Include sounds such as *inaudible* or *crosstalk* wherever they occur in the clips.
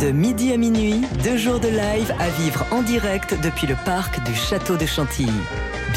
De midi à minuit, deux jours de live à vivre en direct depuis le parc du Château de Chantilly.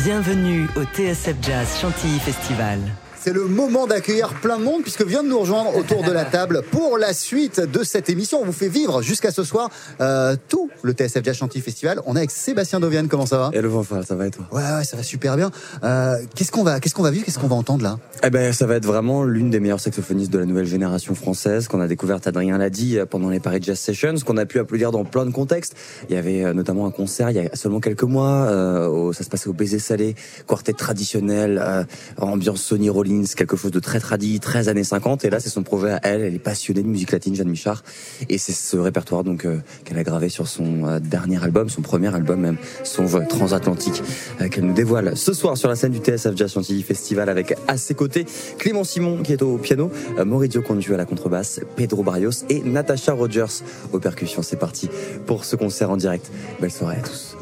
Bienvenue au TSF Jazz Chantilly Festival. C'est le moment d'accueillir plein de monde puisque vient de nous rejoindre autour de la *laughs* table pour la suite de cette émission. On vous fait vivre jusqu'à ce soir euh, tout le TSF Jazz Chantilly Festival. On est avec Sébastien Dovian. Comment ça va? Et le vent ça va et toi? Ouais, ouais, ça va super bien. Euh, qu'est-ce qu'on va, qu'est-ce qu'on va vivre, qu'est-ce qu'on va entendre là? Eh ben, ça va être vraiment l'une des meilleures saxophonistes de la nouvelle génération française qu'on a découverte. Adrien l'a dit pendant les Paris Jazz Sessions, qu'on a pu applaudir dans plein de contextes. Il y avait euh, notamment un concert il y a seulement quelques mois. Euh, ça se passait au Baiser Salé, quartet traditionnel, euh, ambiance Sonny Quelque chose de très tradit, très années 50. Et là, c'est son projet à elle. Elle est passionnée de musique latine, Jeanne Michard. Et c'est ce répertoire donc euh, qu'elle a gravé sur son euh, dernier album, son premier album même, son vol transatlantique, euh, qu'elle nous dévoile ce soir sur la scène du TSF Jazz Chantilly Festival avec à ses côtés Clément Simon qui est au piano, Maurizio Condu à la contrebasse, Pedro Barrios et Natasha Rogers aux percussions. C'est parti pour ce concert en direct. Belle soirée à tous.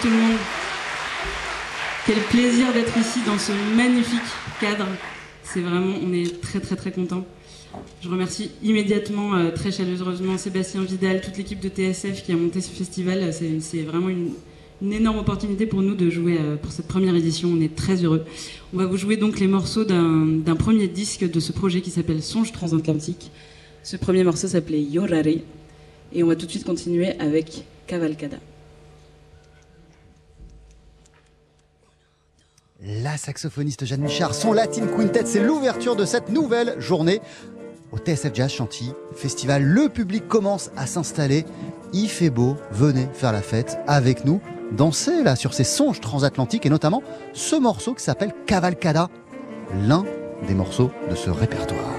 Tout le monde. Quel plaisir d'être ici dans ce magnifique cadre. C'est vraiment, on est très très très content. Je remercie immédiatement, euh, très chaleureusement, Sébastien Vidal, toute l'équipe de TSF qui a monté ce festival. C'est vraiment une, énorme opportunité pour nous de jouer euh, pour cette première édition. On est très heureux. On va vous jouer donc les morceaux d'un premier disque de ce projet qui s'appelle Songe transatlantique. Ce premier morceau s'appelait Yorare. Et on va tout de suite continuer avec Cavalcada. La saxophoniste Jeanne Michard, son Latin Quintet, c'est l'ouverture de cette nouvelle journée au TSF Jazz Chantilly Festival. Le public commence à s'installer. Il fait beau, venez faire la fête avec nous, danser là sur ces songes transatlantiques et notamment ce morceau qui s'appelle Cavalcada, l'un des morceaux de ce répertoire.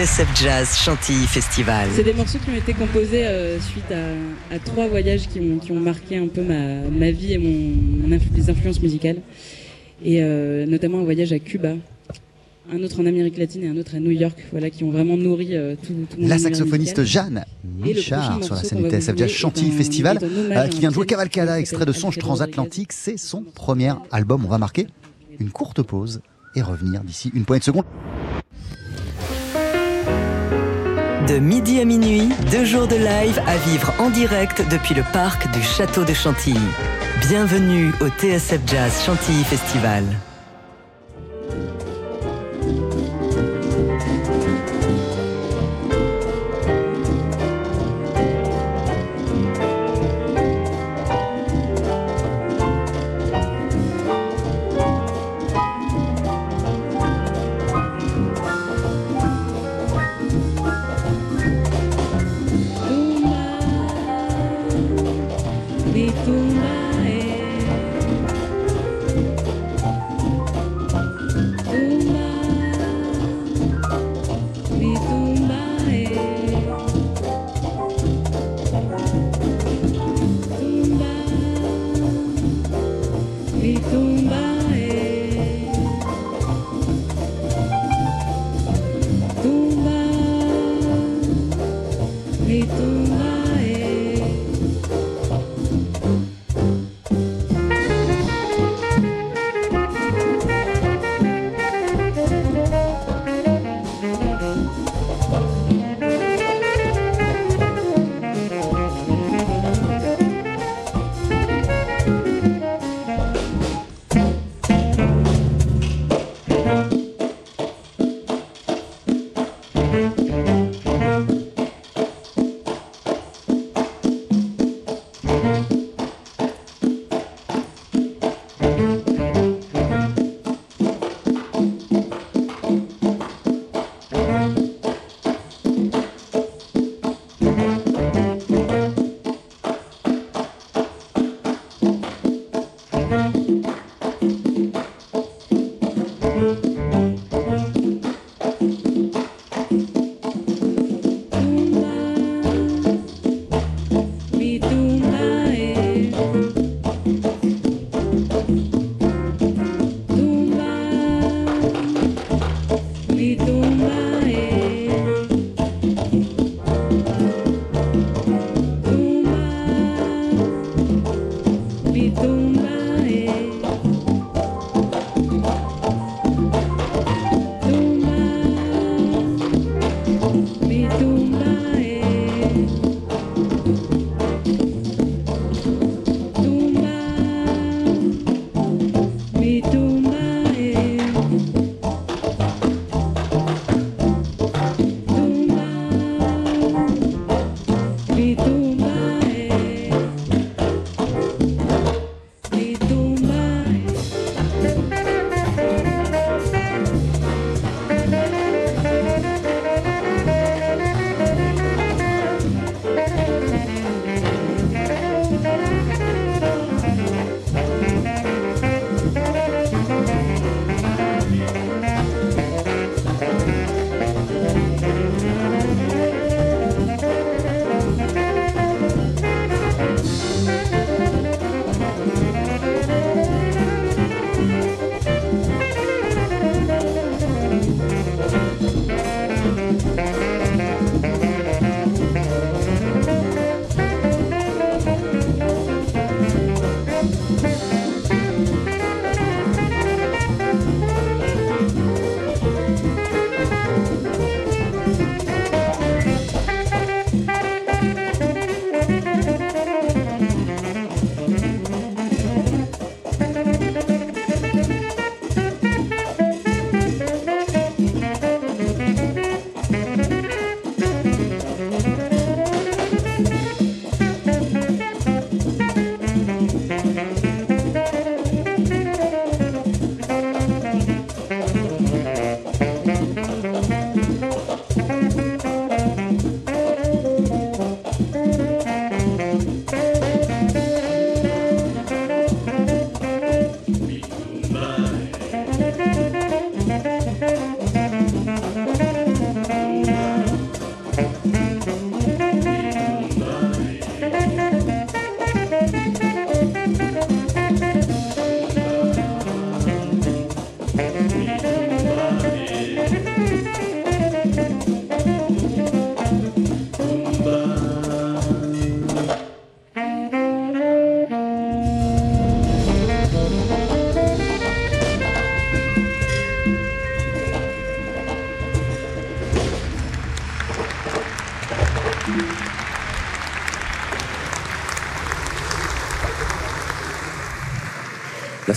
TSF Jazz Chantilly Festival. C'est des morceaux qui ont été composés euh, suite à, à, trois voyages qui ont, qui ont, marqué un peu ma, ma vie et mon, mon influ les influences musicales. Et euh, notamment un voyage à Cuba, un autre en Amérique latine et un autre à New York, voilà, qui ont vraiment nourri euh, tout, tout, mon La saxophoniste Jeanne Michard sur la scène du TSF Jazz Chantilly Festival, euh, qui vient de jouer Cavalcada, extrait de Songe transatlantique. C'est son premier album. On va marquer une courte pause et revenir d'ici une poignée de secondes. De midi à minuit, deux jours de live à vivre en direct depuis le parc du Château de Chantilly. Bienvenue au TSF Jazz Chantilly Festival.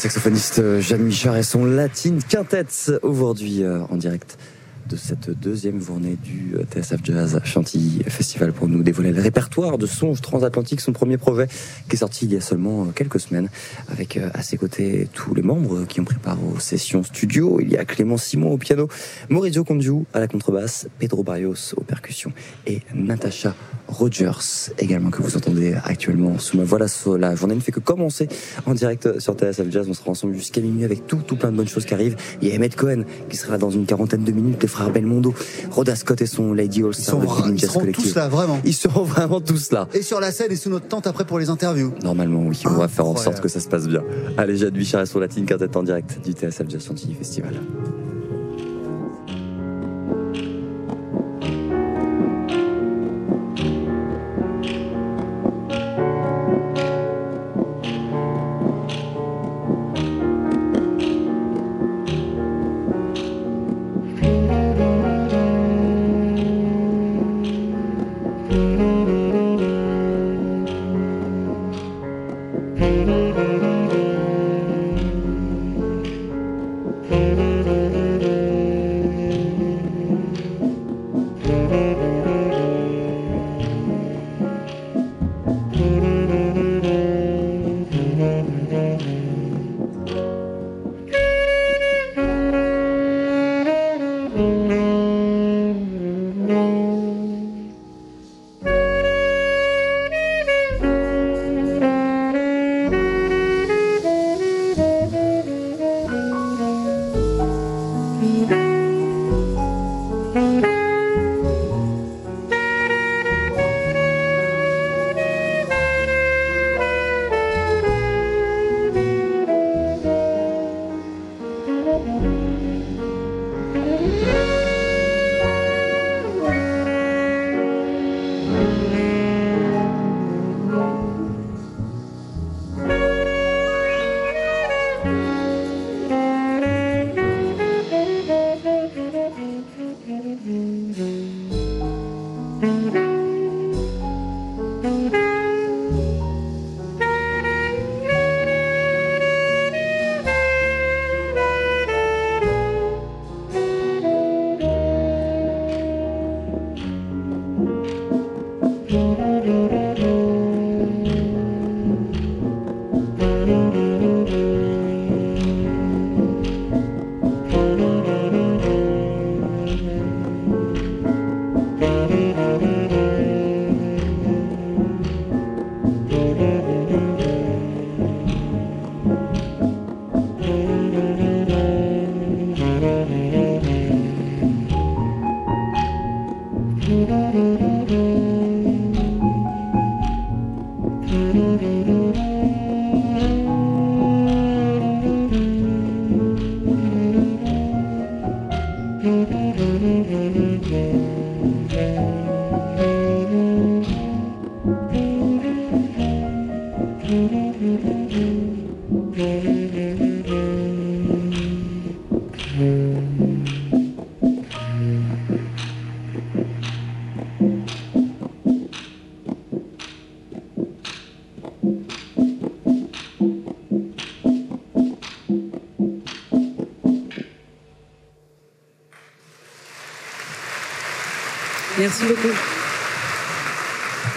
Saxophoniste Jeanne Michard et son Latine Quintet aujourd'hui euh, en direct de cette deuxième journée du euh, TSF Jazz Chantilly Festival pour nous dévoiler le répertoire de Songe Transatlantique, son premier projet qui est sorti il y a seulement quelques semaines avec euh, à ses côtés tous les membres qui ont pris part aux sessions studio. Il y a Clément Simon au piano, Maurizio Condiu à la contrebasse, Pedro Barrios aux percussions et Natasha Rogers également que vous entendez actuellement sous ma voix. La journée ne fait que commencer en direct sur TSF Jazz. On sera ensemble jusqu'à minuit avec tout, tout plein de bonnes choses qui arrivent. Il y a Emmett Cohen qui sera dans une quarantaine de minutes, les frères Belmondo, Rhoda Scott et son Lady All Star Ils seront tous là, vraiment. Ils seront vraiment tous là. Et sur la scène et sous notre tente après pour les interviews. Normalement, oui. On va faire en sorte que ça se passe bien. Allez, Jade Bichard et son Latine Quartet en direct du TSF Jazz Chantilly Festival.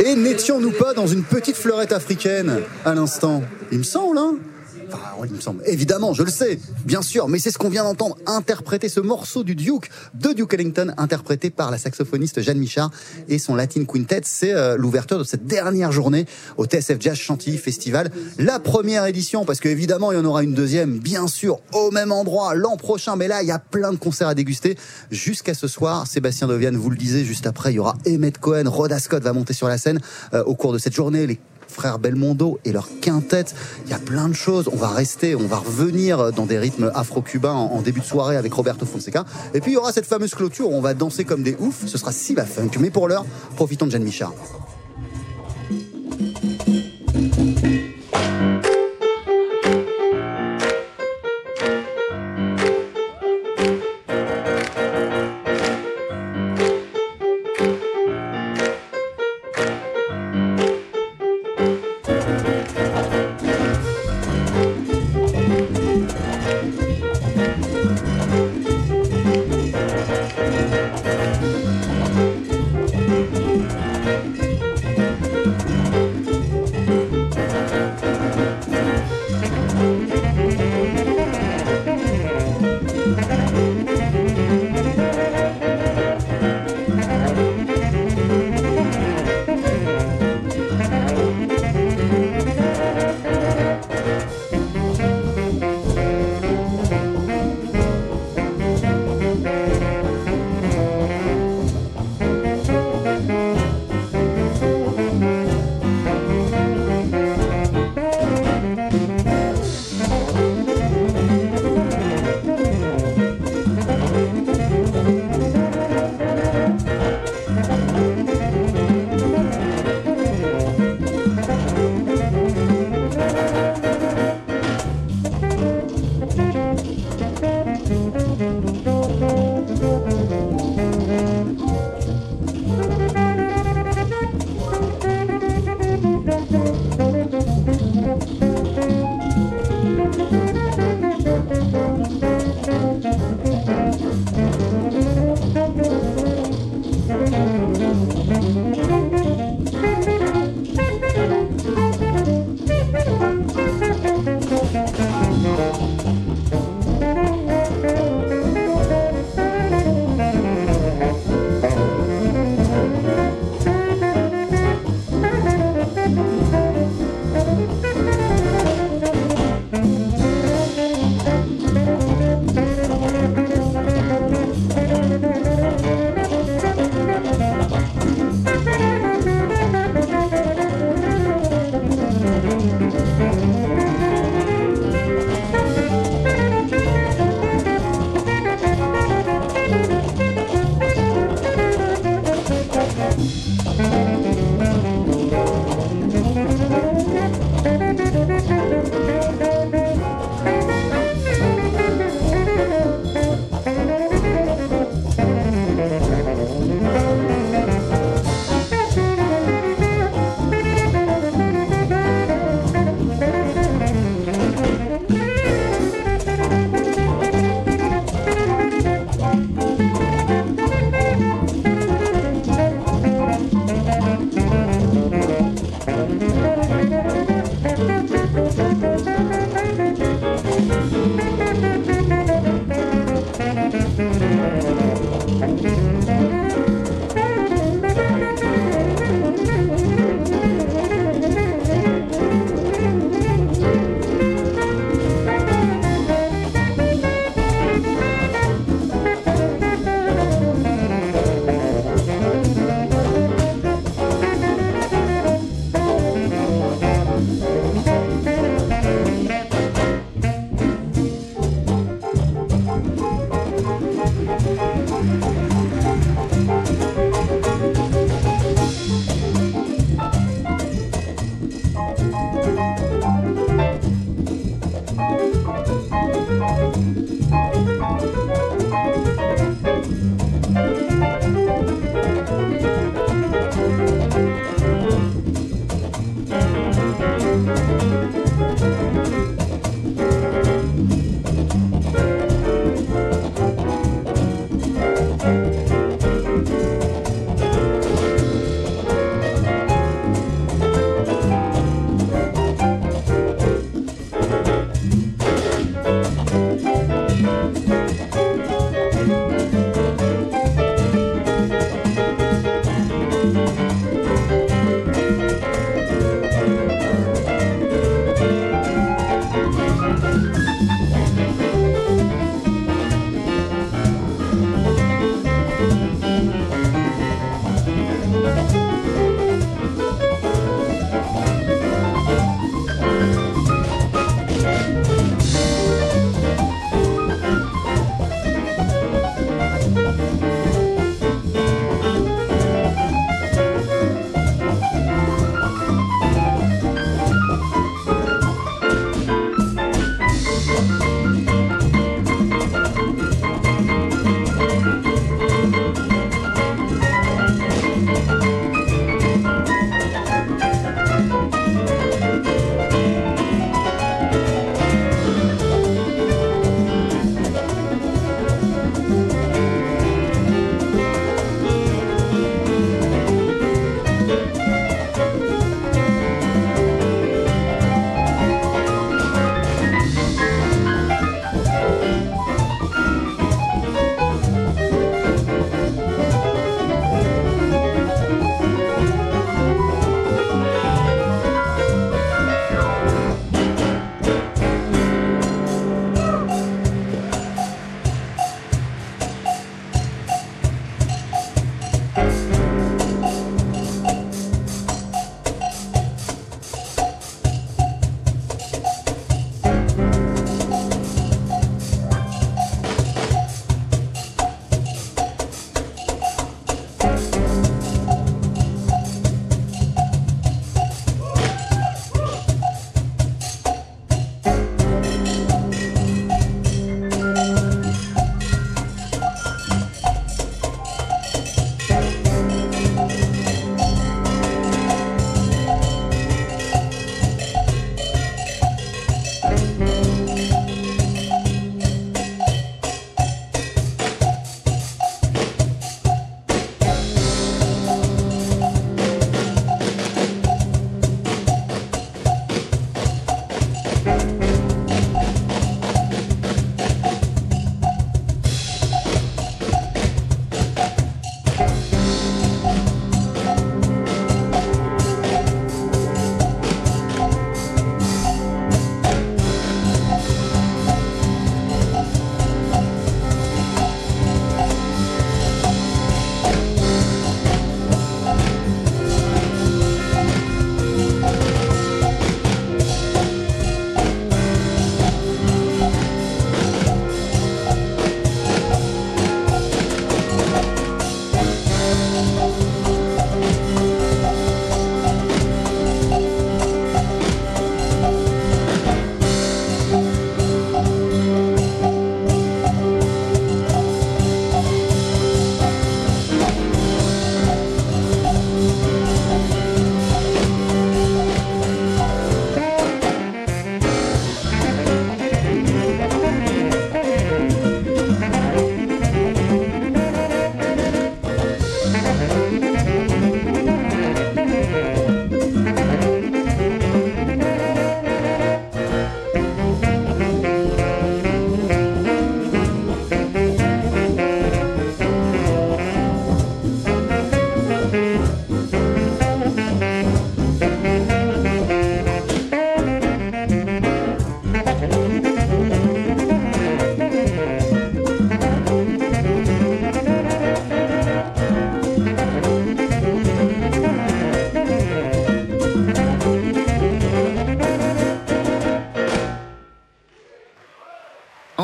Et n'étions-nous pas dans une petite fleurette africaine à l'instant? Il me semble, hein? Enfin, il me semble. Évidemment, je le sais, bien sûr, mais c'est ce qu'on vient d'entendre interpréter ce morceau du Duke, de Duke Ellington, interprété par la saxophoniste Jeanne Michard et son Latin Quintet. C'est euh, l'ouverture de cette dernière journée au TSF Jazz Chantilly Festival. La première édition, parce qu'évidemment, il y en aura une deuxième, bien sûr, au même endroit l'an prochain. Mais là, il y a plein de concerts à déguster jusqu'à ce soir. Sébastien Dovian vous le disait juste après, il y aura Emmett Cohen, Rhoda Scott va monter sur la scène euh, au cours de cette journée. Frères Belmondo et leur quintette. Il y a plein de choses. On va rester, on va revenir dans des rythmes afro-cubains en, début de soirée avec Roberto Fonseca. Et puis il y aura cette fameuse clôture où on va danser comme des oufs. Ce sera si. Mais pour l'heure, profitons de Jeanne Michard.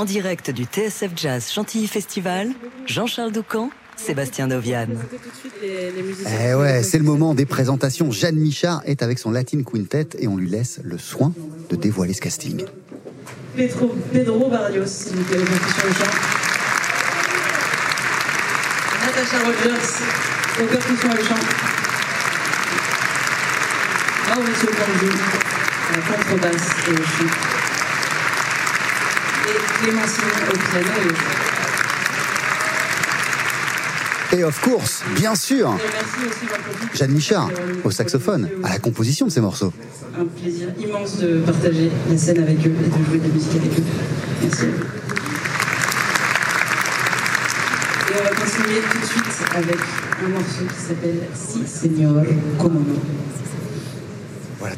En direct du TSF Jazz Chantilly Festival, Jean-Charles Doucan, Sébastien Dovian. Eh ouais, c'est le moment des présentations. Jeanne Michard est avec son Latin Quintet et on lui laisse le soin de dévoiler ce casting. Pedro, Pedro Barrios, s'il vous plaît, au chant. Natasha Rogers, aux percussions au chant. Mauricio la contrebasse et au chant. Et Clémentine au piano et au chant. Et of course, bien sûr. Jeanne Michard au saxophone, à la composition de ces morceaux. un plaisir immense de partager la scène avec eux et de jouer de la musique avec eux. Merci. Et on va continuer tout de suite avec un morceau qui s'appelle Si Señor Como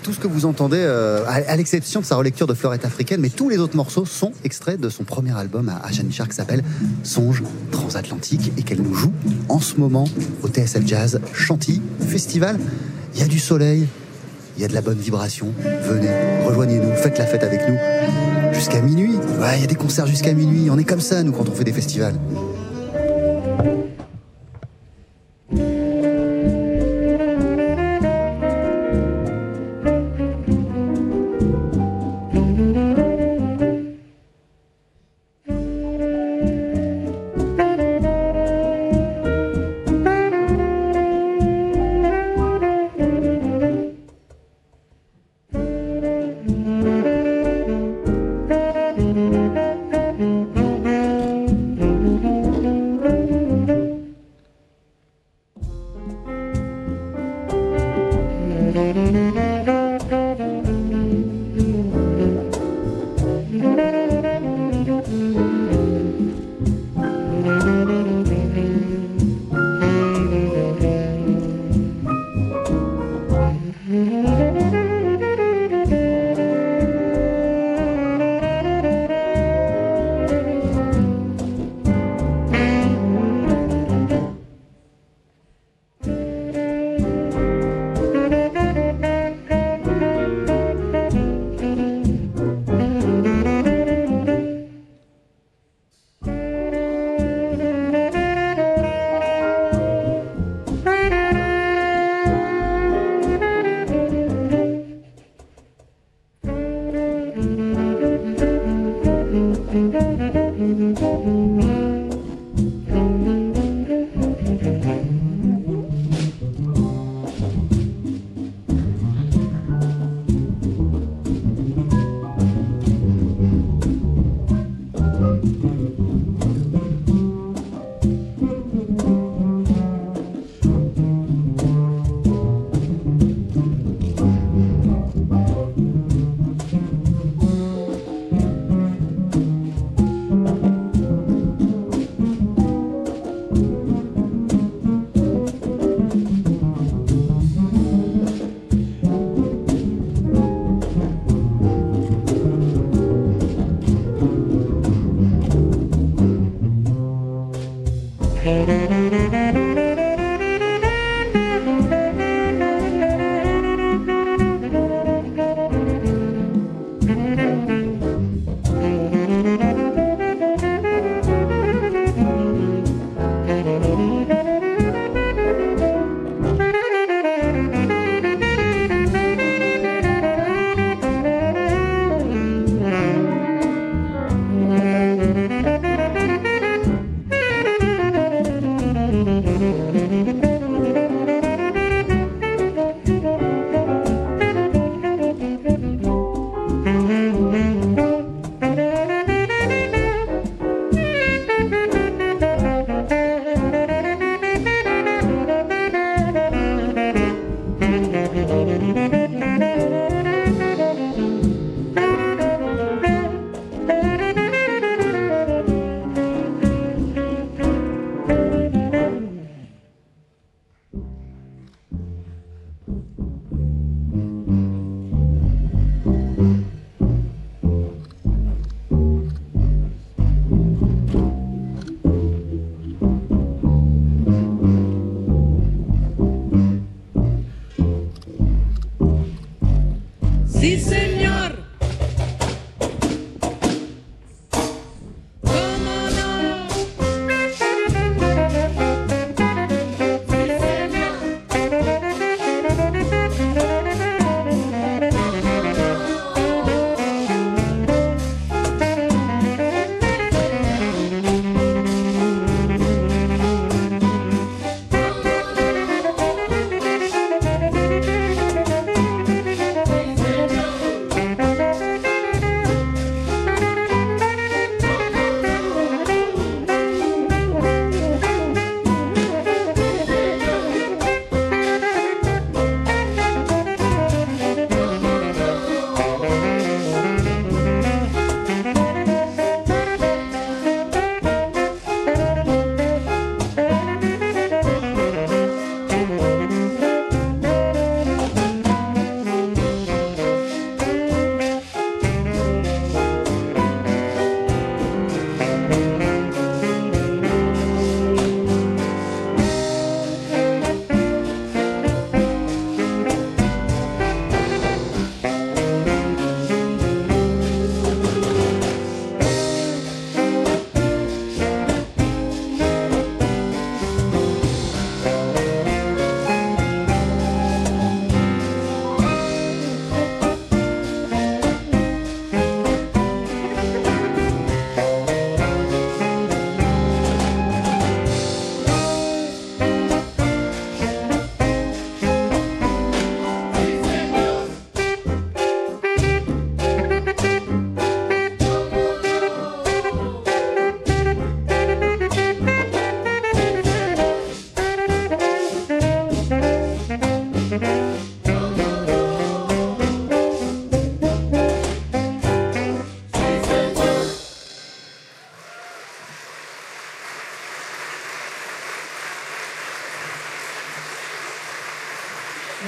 tout ce que vous entendez, euh, à, l'exception de sa relecture de Fleurette africaine, mais tous les autres morceaux sont extraits de son premier album à, Jeanne qui s'appelle Songe transatlantique et qu'elle nous joue en ce moment au TSF Jazz Chantilly Festival. Il y a du soleil, il y a de la bonne vibration. Venez, rejoignez-nous, faites la fête avec nous. Jusqu'à minuit. Il y a des concerts jusqu'à minuit. On est comme ça, nous, quand on fait des festivals.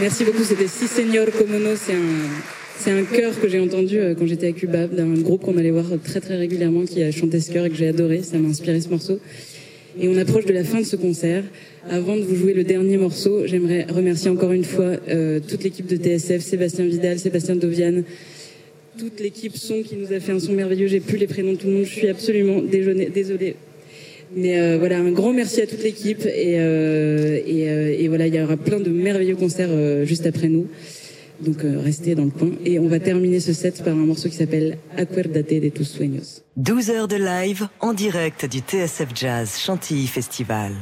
Merci beaucoup. C'était Si Señor Comono. C'est un, c'est un chœur que j'ai entendu euh, quand j'étais à Cuba, d'un groupe qu'on allait voir très très régulièrement qui a chanté ce chœur et que j'ai adoré. Ça m'a inspiré ce morceau. Et on approche de la fin de ce concert. Avant de vous jouer le dernier morceau, j'aimerais remercier encore une fois euh, toute l'équipe de TSF, Sébastien Vidal, Sébastien Dovian, toute l'équipe son qui nous a fait un son merveilleux. J'ai plus les prénoms de tout le monde. Je suis absolument désolée. Mais euh, voilà, un grand merci à toute l'équipe et, euh, et, euh, et, voilà, il y aura plein de merveilleux concerts juste après nous. Donc restez dans le coin et on va terminer ce set par un morceau qui s'appelle Acuérdate de tus sueños. 12 heures de live en direct du TSF Jazz Chantilly Festival.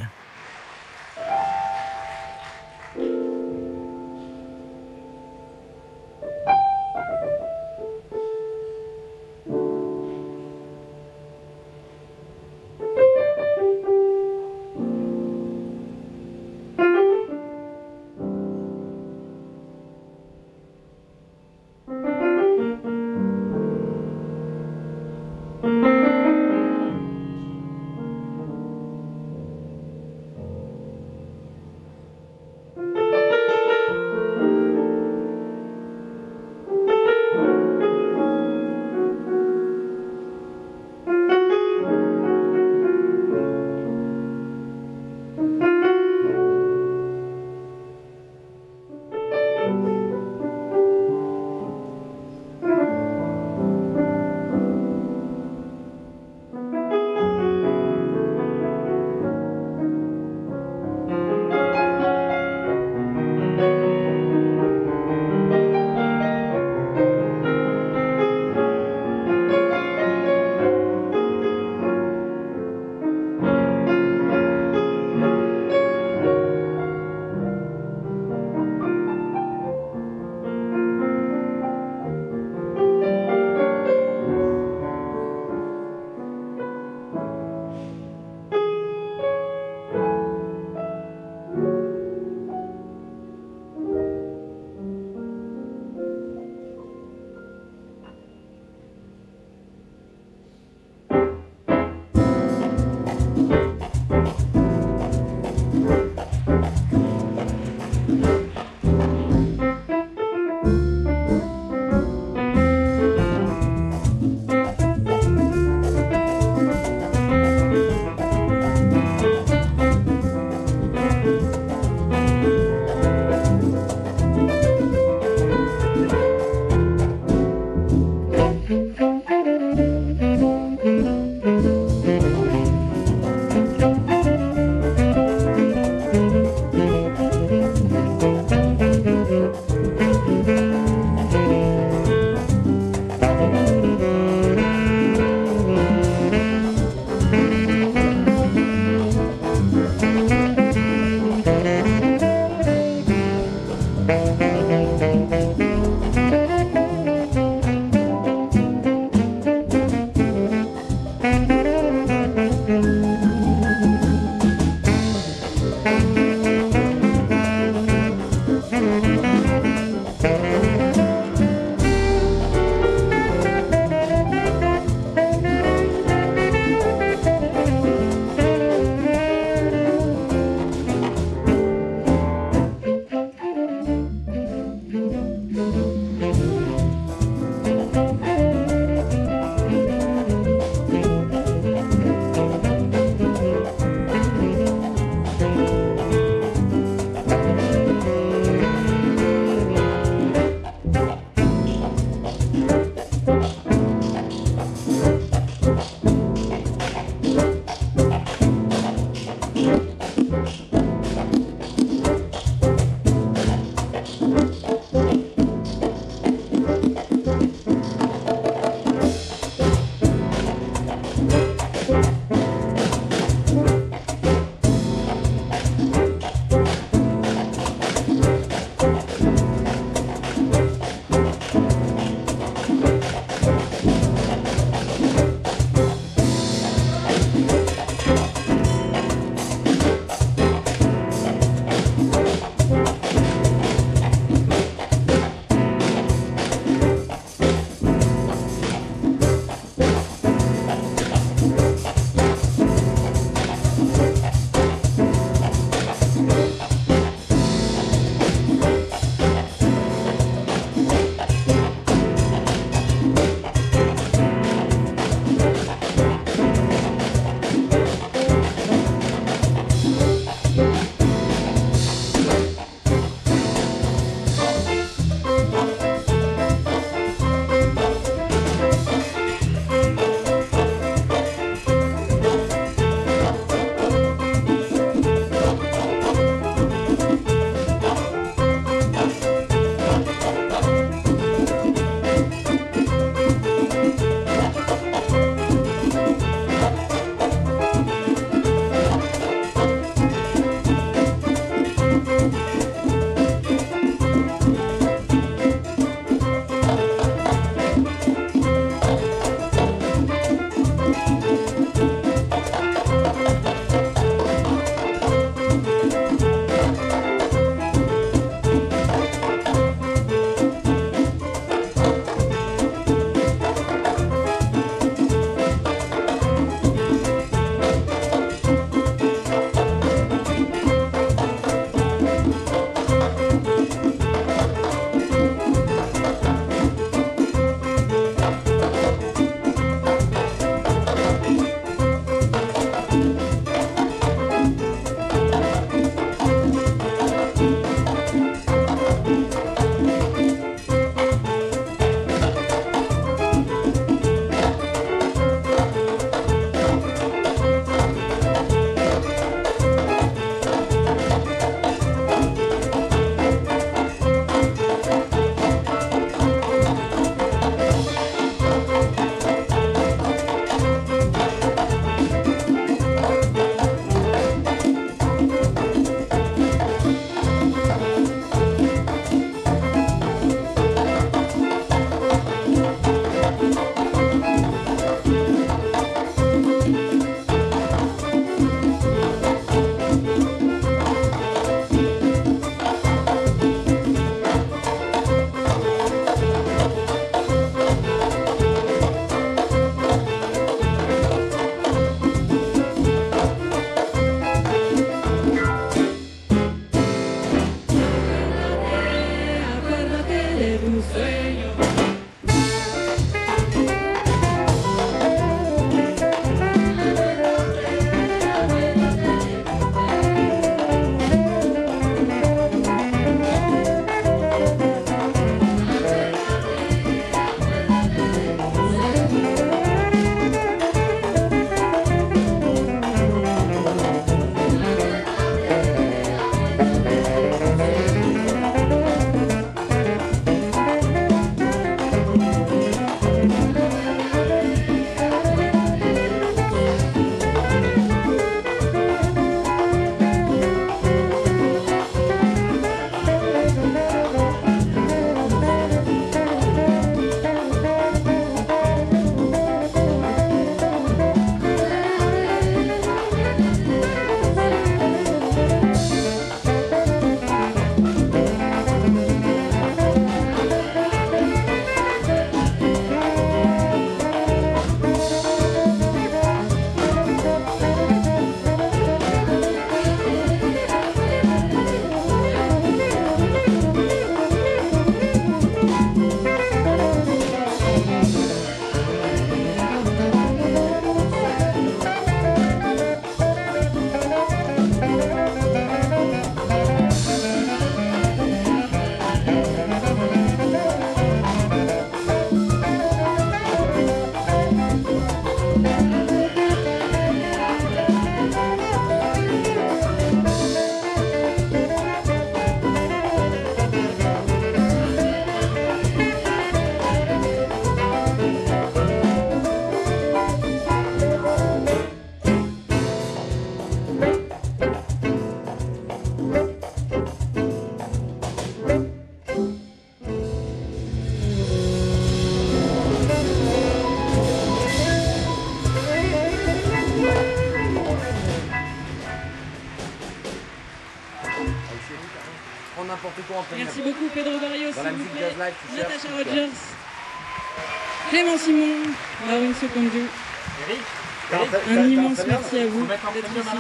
Merci à vous d'être ici.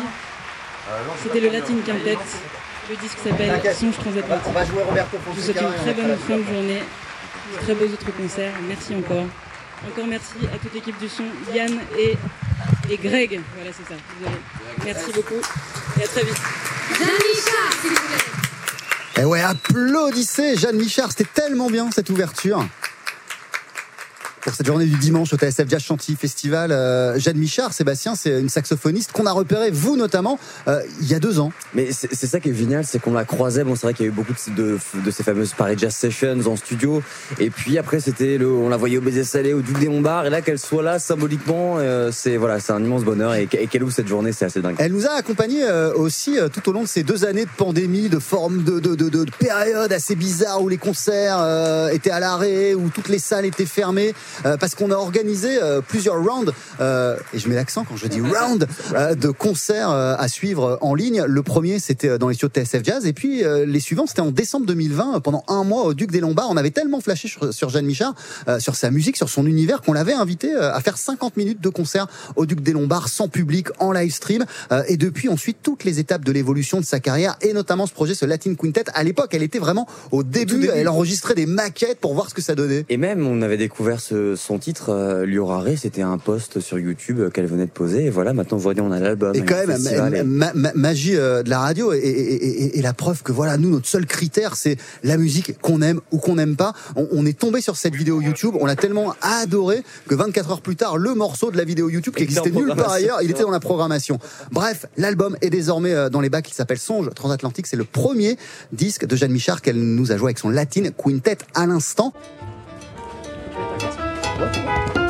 C'était le Latin Quintet. Le disque s'appelle Songe Transatlantique. On va jouer Roberto Je vous souhaite une très bonne fin de journée, de très beaux autres concerts. Merci encore. Encore merci à toute l'équipe du son, Yann et, et Greg. Voilà, c'est ça. Désolé. Merci beaucoup et à très vite. Et Eh ouais, applaudissez Jeanne Michard, c'était tellement bien cette ouverture. Pour cette journée du dimanche au TSF Jazz Chantilly Festival, euh, Jeanne Michard, Sébastien, c'est une saxophoniste qu'on a repérée, vous notamment, euh, il y a deux ans. Mais c'est ça qui est génial, c'est qu'on la croisait. Bon, c'est vrai qu'il y a eu beaucoup de, de, de ces fameuses Paris Jazz Sessions en studio. Et puis après, c'était le, on la voyait au baiser salé, au Duc des Lombards. Et là, qu'elle soit là symboliquement, euh, c'est voilà, c'est un immense bonheur. Et, et qu'elle ouvre cette journée, c'est assez dingue. Elle nous a accompagnés euh, aussi tout au long de ces deux années de pandémie, de forme, de, de, de, de périodes assez bizarres où les concerts étaient à l'arrêt, où toutes les salles étaient fermées, parce qu'on a organisé euh, plusieurs rounds, euh, et je mets l'accent quand je dis round, euh, de concerts euh, à suivre en ligne. Le premier, c'était euh, dans les studios de TSF Jazz, et puis euh, les suivants, c'était en décembre 2020, euh, pendant un mois au Duc des Lombards. On avait tellement flashé sur, Jeanne Michard, euh, sur sa musique, sur son univers, qu'on l'avait invité euh, à faire 50 minutes de concert au Duc des Lombards, sans public, en live stream. Euh, et depuis, on suit toutes les étapes de l'évolution de sa carrière, et notamment ce projet, ce Latin Quintet. À l'époque, elle était vraiment au début, début. elle enregistrait des maquettes pour voir ce que ça donnait. Et même, on avait découvert ce, son titre, euh, Liorare, c'était un post sur YouTube qu'elle venait de poser. Et voilà, maintenant, vous voyez, on a l'album. Et quand même, festival, ma- et- ma- ma- magie euh, de la radio et, et- et- et la preuve que voilà, nous, notre seul critère, c'est la musique qu'on aime ou qu'on n'aime pas. On, on est tombé sur cette vidéo YouTube, on l'a tellement adoré que 24 heures plus tard, le morceau de la vidéo YouTube qui existait nulle part programmation. ailleurs, il était dans la programmation. Bref, l'album est désormais euh, dans les bacs, il s'appelle Songe Transatlantique. C'est le premier disque de Jeanne Michard qu'elle nous a joué avec son Latin Quintet à l'instant. 我怎么？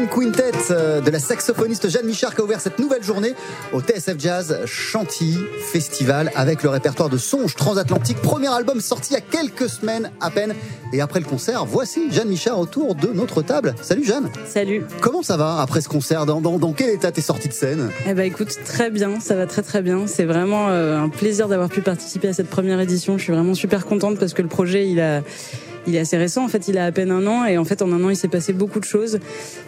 Latin Quintet euh, de la saxophoniste Jeanne Michard qui a ouvert cette nouvelle journée au TSF Jazz Chantilly Festival avec le répertoire de Songe Transatlantique. Premier album sorti il y a quelques semaines à peine. Et après le concert, voici Jeanne Michard autour de notre table. Salut Jeanne. Salut. Comment ça va après ce concert dans, dans, dans quel état t'es sortie de scène? Eh ben écoute, très bien, ça va très très bien. C'est vraiment euh, un plaisir d'avoir pu participer à cette première édition. Je suis vraiment super contente parce que le projet, il a il est assez récent. En fait, il a à peine un an et en fait, en un an, il s'est passé beaucoup de choses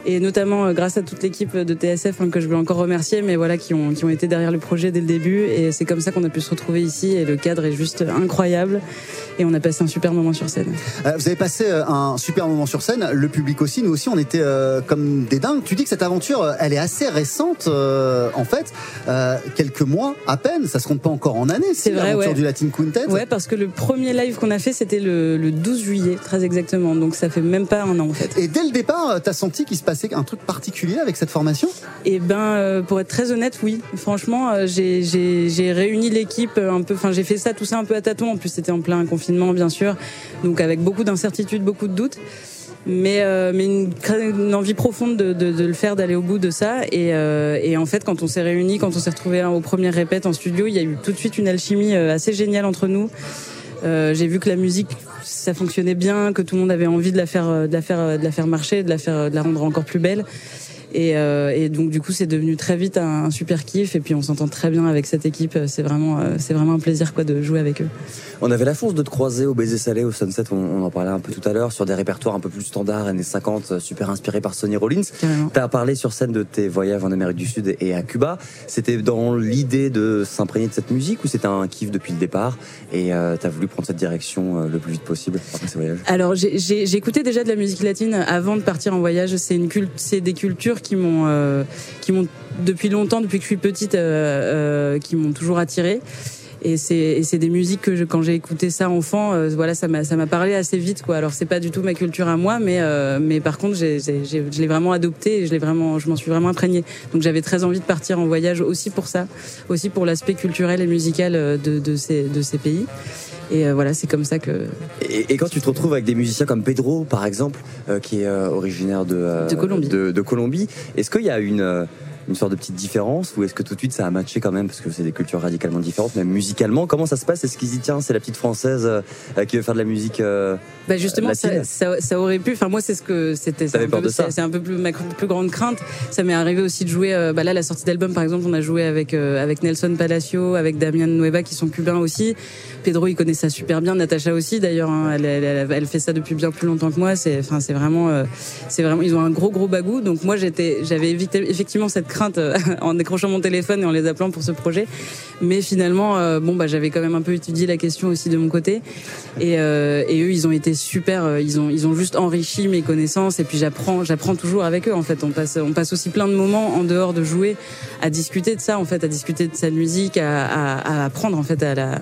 et notamment euh, grâce à toute l'équipe de TSF hein, que je veux encore remercier, mais voilà, qui ont qui ont été derrière le projet dès le début et c'est comme ça qu'on a pu se retrouver ici et le cadre est juste incroyable et on a passé un super moment sur scène. Euh, Vous avez passé euh, un super moment sur scène, le public aussi, nous aussi, on était euh, comme des dingues. Tu dis que cette aventure, elle est assez récente, en fait, quelques mois à peine, ça se compte pas encore en années, C'est vrai, l'aventure ouais. du Latin Quintet. Ouais, parce que le premier live qu'on a fait, c'était le, le 12 juillet, très exactement. Donc ça fait même pas un an en fait. Et dès le départ, euh, t'as senti qu'il se passait un truc particulier avec cette formation? Et ben, euh, pour être très honnête, oui. Franchement, euh, j'ai- j'ai j'ai réuni l'équipe un peu. Enfin, j'ai fait ça, tout ça un peu à tâtons. En plus, c'était en plein confinement, bien sûr. Donc avec beaucoup d'incertitudes, beaucoup de doutes. Mais, euh, mais une, une envie profonde de, de, de le faire, d'aller au bout de ça. Et, euh, et en fait, quand on s'est réunis, quand on s'est retrouvés aux premières répètes en studio, il y a eu tout de suite une alchimie assez géniale entre nous. Euh, j'ai vu que la musique ça fonctionnait bien, que tout le monde avait envie de la faire, euh, de la faire, euh, de la faire marcher, de la faire, de la rendre encore plus belle. Et, euh, et donc du coup, c'est devenu très vite un, un super kiff. Et puis on s'entend très bien avec cette équipe. C'est vraiment, euh, c'est vraiment un plaisir quoi de jouer avec eux. On avait la chance de te croiser au Baiser Salé, au Sunset, on, on en parlait un peu tout à l'heure, sur des répertoires un peu plus standards, années 50, euh, super inspirés par Sonny Rollins. T'as parlé sur scène de tes voyages en Amérique du Sud et à Cuba. C'était dans l'idée de s'imprégner de cette musique ou c'était un kiff depuis le départ? Et euh, t'as voulu prendre cette direction le plus vite possible après ces voyages? Alors j'écoutais déjà de la musique latine avant de partir en voyage. C'est une culte, c'est des cultures qui m'ont, euh, qui m'ont depuis longtemps, depuis que je suis petite, euh, euh, qui m'ont toujours attirée. Et c'est, c'est des musiques que je, quand j'ai écouté ça enfant, euh, voilà, ça m'a, ça m'a parlé assez vite, quoi. Alors c'est pas du tout ma culture à moi, mais, euh, mais par contre, j'ai, je l'ai vraiment adopté et je l'ai vraiment, je m'en suis vraiment imprégnée. Donc j'avais très envie de partir en voyage aussi pour ça, aussi pour l'aspect culturel et musical de, de ces, de ces pays. Et euh, voilà, c'est comme ça que Et, et quand tu te retrouves avec des musiciens comme Pedro, par exemple, euh, qui est euh, originaire de, De Colombie. de, de Colombie, est-ce qu'il y a une, une sorte de petite différence ou est-ce que tout de suite ça a matché quand même parce que c'est des cultures radicalement différentes, même musicalement? Comment ça se passe? Est-ce qu'ils disent tiens, c'est la petite française euh, euh, qui veut faire de la musique euh, Bah justement, ça, latine? ça, ça aurait pu. Enfin, moi, c'est ce que c'était. C'est un, peu- un plus ma plus grande crainte. Ça m'est arrivé aussi de jouer. euh, bah là, la sortie d'album, par exemple, on a joué avec avec Nelson Palacio, avec Damian Nueva, qui sont cubains aussi. Pedro, il connaît ça super bien. Natacha aussi, d'ailleurs. hein, elle, elle, elle, elle fait ça depuis bien plus longtemps que moi. C'est, enfin, c'est vraiment, c'est vraiment. Ils ont un gros gros bagou. Donc moi, j'étais, j'avais effectivement cette euh, *laughs* en décrochant mon téléphone et en les appelant pour ce projet. Mais finalement, euh, bon, bah, j'avais quand même un peu étudié la question aussi de mon côté. Et, euh, eux, ils ont été super. Ils ont, ils ont juste enrichi mes connaissances. Et puis j'apprends, j'apprends toujours avec eux. En fait, on passe, on passe aussi plein de moments en dehors de jouer à discuter de ça, en fait, à discuter de sa musique, à, à, à apprendre en fait à la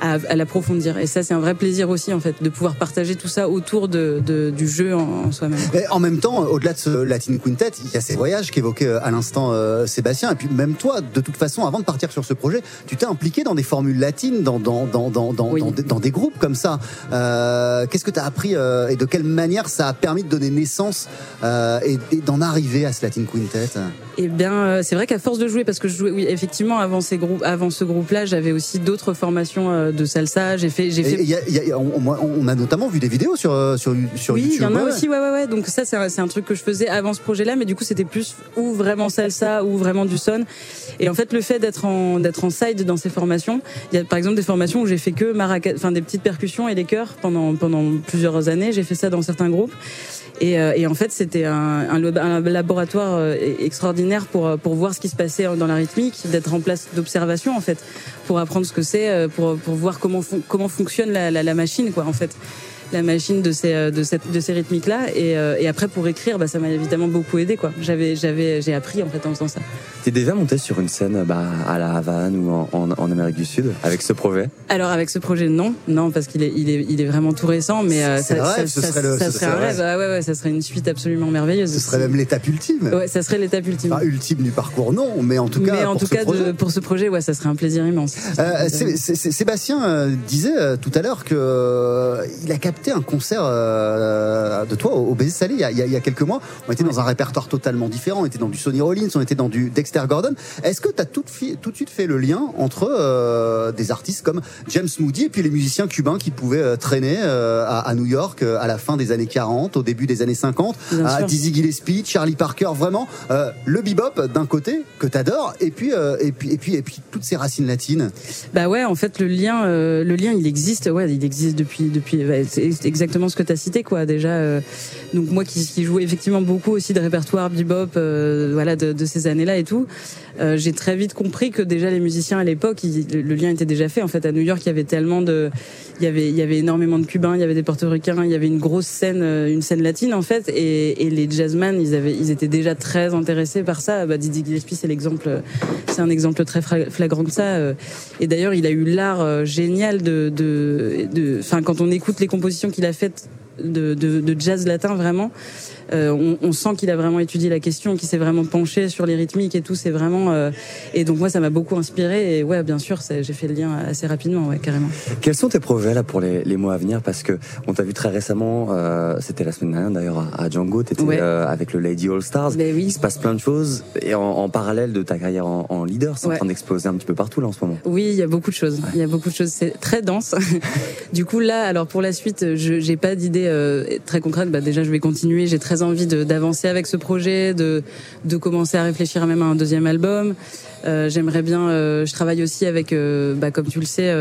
à, à l'approfondir. Et ça, c'est un vrai plaisir aussi, en fait, de pouvoir partager tout ça autour de, de- du jeu en, en soi-même. En même temps, au-delà de ce Latin Quintet, il y a ces voyages qu'évoquait euh, à l'instant euh, Sébastien. Et puis même toi, de toute façon, avant de partir sur ce projet, tu t'es impliqué dans des formules latines, dans, dans, dans, dans, dans, Oui. dans, des- dans des groupes comme ça. Euh, Qu'est-ce que tu as appris euh, et de quelle manière ça a permis de donner naissance et, et d'en arriver à ce Latin Quintet? Eh bien, c'est vrai qu'à force de jouer, parce que je jouais, oui, effectivement, avant ces groupes, avant ce groupe-là, j'avais aussi d'autres formations de salsa. J'ai fait, j'ai Et fait il y a- il y a- on, on a notamment vu des vidéos sur, euh, sur, sur oui, YouTube. il y en a ouais. aussi, ouais, ouais, ouais. Donc ça, c'est un, un truc que je faisais avant ce projet-là, mais du coup, c'était plus ou vraiment salsa ou vraiment du son. Et en fait, le fait d'être en d'être en side dans ces formations, il y a par exemple des formations où j'ai fait que maracas, enfin des petites percussions et les chœurs pendant pendant plusieurs années. J'ai fait ça dans certains groupes. Et, euh, et en fait, c'était un, un, lo- un laboratoire euh, extraordinaire pour pour voir ce qui se passait dans la rythmique, d'être en place d'observation en fait, pour apprendre ce que c'est, pour pour voir comment comment fonctionne la, la, la machine quoi en fait la machine de ces euh, de cette de ces rythmiques là et, euh, et après pour écrire bah ça m'a évidemment beaucoup aidé quoi. J'avais j'avais j'ai appris en fait en faisant ça. T'es déjà monté sur une scène bah, à la Havane ou en, en, en Amérique du Sud avec ce projet? Alors avec ce projet non. Non parce qu'il est il est il est vraiment tout récent mais euh, C'est ça, un rêve, ça, ce ça- serait le- ça ce serait un serait un rêve. Ah ouais ouais ça serait une suite absolument merveilleuse Ce serait même l'étape ultime. ouais ça serait l'étape ultime. Pas ultime du parcours, non, mais en tout cas, mais en pour tout ce cas projet. de, pour ce projet ouais ça serait un plaisir immense. Euh, Sé- Sé- Sé- Sébastien disait tout à l'heure que euh, il a capté un concert euh, de toi au, au Baiser Salé il y, a, il y quelques mois. On était dans un répertoire totalement différent. On était dans du Sonny Rollins, on était dans du Dexter Gordon. Est-ce que tu as tout, de fi- tout de suite fait le lien entre euh, des artistes comme James Moody et puis les musiciens cubains qui pouvaient euh, traîner à, à New York à la fin des années 40, au début des années 50, Bien à sûr. Dizzy Gillespie, Charlie Parker, vraiment le bebop d'un côté que t'adores et puis et puis et puis et puis toutes ces racines latines. Bah ouais, en fait le lien, le lien, il existe. Ouais, il existe depuis depuis. Exactement ce que tu as cité quoi. Déjà, euh, donc moi qui, qui jouais effectivement beaucoup aussi de répertoire bebop, euh, voilà, de, ces années-là et tout. euh, j'ai très vite compris que déjà les musiciens à l'époque, le, lien était déjà fait. En fait, à New York, il y avait tellement de, il y avait il y avait énormément de Cubains, il y avait des Portoricains, il y avait une grosse scène, euh, une scène latine en fait. Et, les jazzman, ils avaient, ils étaient déjà très intéressés par ça. Bah, Dizzy Gillespie, c'est l'exemple, c'est un exemple très flagrant de ça. et d'ailleurs, il a eu l'art génial de, de, enfin, quand on écoute les compositions qu'il a faites de, jazz latin, vraiment, on, on sent qu'il a vraiment étudié la question, qu'il s'est vraiment penché sur les rythmiques et tout. C'est vraiment, euh, et donc moi, ça m'a beaucoup inspiré. Et ouais, bien sûr, j'ai fait le lien assez rapidement, ouais, carrément. Quels sont tes projets là pour les, les mois à venir? Parce que on t'a vu très récemment, euh, c'était la semaine dernière d'ailleurs à, à Django, t'étais Ouais. euh, avec le Lady All Stars. Mais Il oui. se passe plein de choses et en, en parallèle de ta carrière en, en leader, c'est Ouais. en train d'exploser un petit peu partout là en ce moment. Oui, il y a beaucoup de choses. Il y a beaucoup de choses. C'est très dense. *laughs* du coup, là, alors pour la suite, je j'ai pas d'idée euh, très concrète. Bah, déjà, je vais continuer. J'ai très envie d'avancer avec ce projet, de de commencer à réfléchir même à un deuxième album. Euh, J'aimerais bien. euh, je travaille aussi avec, euh, bah, comme tu le sais,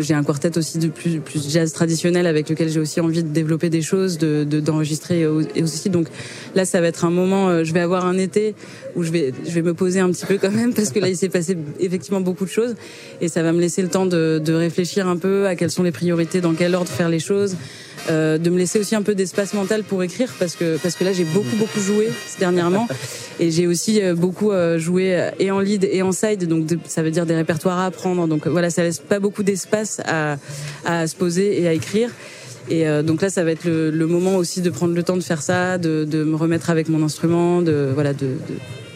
j'ai un quartet aussi de plus plus jazz traditionnel avec lequel j'ai aussi envie de développer des choses, de de- d'enregistrer et aussi. Donc là, ça va être un moment. je vais avoir un été où je vais je vais me poser un petit peu quand même *laughs* parce que là, il s'est passé effectivement beaucoup de choses et ça va me laisser le temps de, de réfléchir un peu à quelles sont les priorités, dans quel ordre faire les choses. euh, de me laisser aussi un peu d'espace mental pour écrire parce que parce que là j'ai beaucoup beaucoup joué dernièrement *laughs* et j'ai aussi beaucoup euh, joué et en lead et en side donc ça veut dire des répertoires à apprendre. Donc euh, voilà ça laisse pas beaucoup d'espace à à se poser et à écrire et euh, donc là ça va être le, le moment aussi de prendre le temps de faire ça de, de me remettre avec mon instrument de voilà de, de,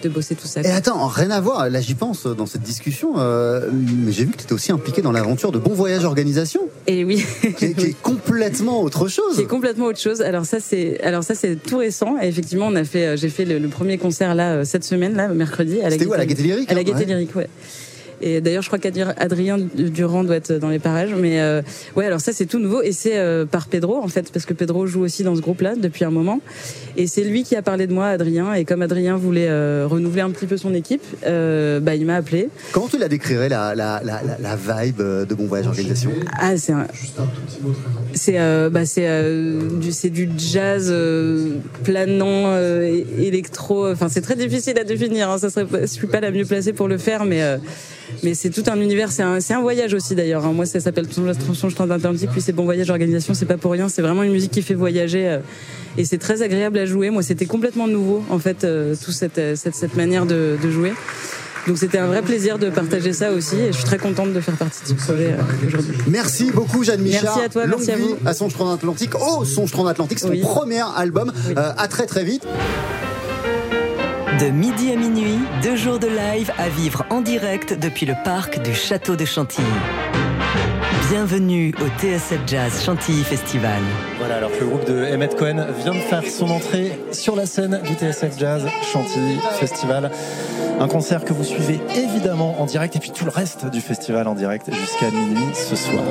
de bosser tout ça Et attends, rien à voir, là j'y pense dans cette discussion, euh, mais j'ai vu que tu étais aussi impliqué dans l'aventure de Bon Voyage Organisation, et oui qui est, qui est complètement autre chose. C'est complètement autre chose. Alors ça c'est alors ça c'est tout récent. Et effectivement, on a fait euh, j'ai fait le, le premier concert là cette semaine là mercredi à la C'était où, à la Gaîté Lyrique, À la hein, ouais. Lyrique, ouais. Et d'ailleurs, je crois qu'Adrien Durand doit être dans les parages. Mais euh, ouais, alors ça, c'est tout nouveau. Et c'est euh, par Pedro, en fait, parce que Pedro joue aussi dans ce groupe-là depuis un moment. Et c'est lui qui a parlé de moi, Adrien. Et comme Adrien voulait euh, renouveler un petit peu son équipe, euh, bah, il m'a appelé. Comment tu la décrirais, la, la, la, la, la vibe de Bon Voyage Organisation Ah, c'est un... C'est euh, bah c'est euh, du c'est du jazz euh, planant euh, électro enfin c'est très difficile à définir hein, ça serait je suis pas la mieux placée pour le faire mais euh, mais c'est tout un univers c'est un voyage aussi d'ailleurs hein. moi ça s'appelle Songe transatlantique puis c'est bon voyage organisation c'est pas pour rien c'est vraiment une musique qui fait voyager euh, et c'est très agréable à jouer moi c'était complètement nouveau en fait euh, tout cette, euh, cette cette manière de, de jouer donc c'était un vrai plaisir de partager ça aussi et je suis très contente de faire partie de ce projet aujourd'hui Merci beaucoup Jeanne Michard. Merci à toi, Longue merci à vous. à Songe Transatlantique. Oh, Songe Transatlantique, c'est Oui. ton premier album. Oui. Euh, à très très vite. De midi à minuit, deux jours de live à vivre en direct depuis le parc du Château de Chantilly. Bienvenue au TSF Jazz Chantilly Festival. Voilà, alors que le groupe de Emmett Cohen vient de faire son entrée sur la scène du TSF Jazz Chantilly Festival. Un concert que vous suivez évidemment en direct et puis tout le reste du festival en direct jusqu'à minuit ce soir.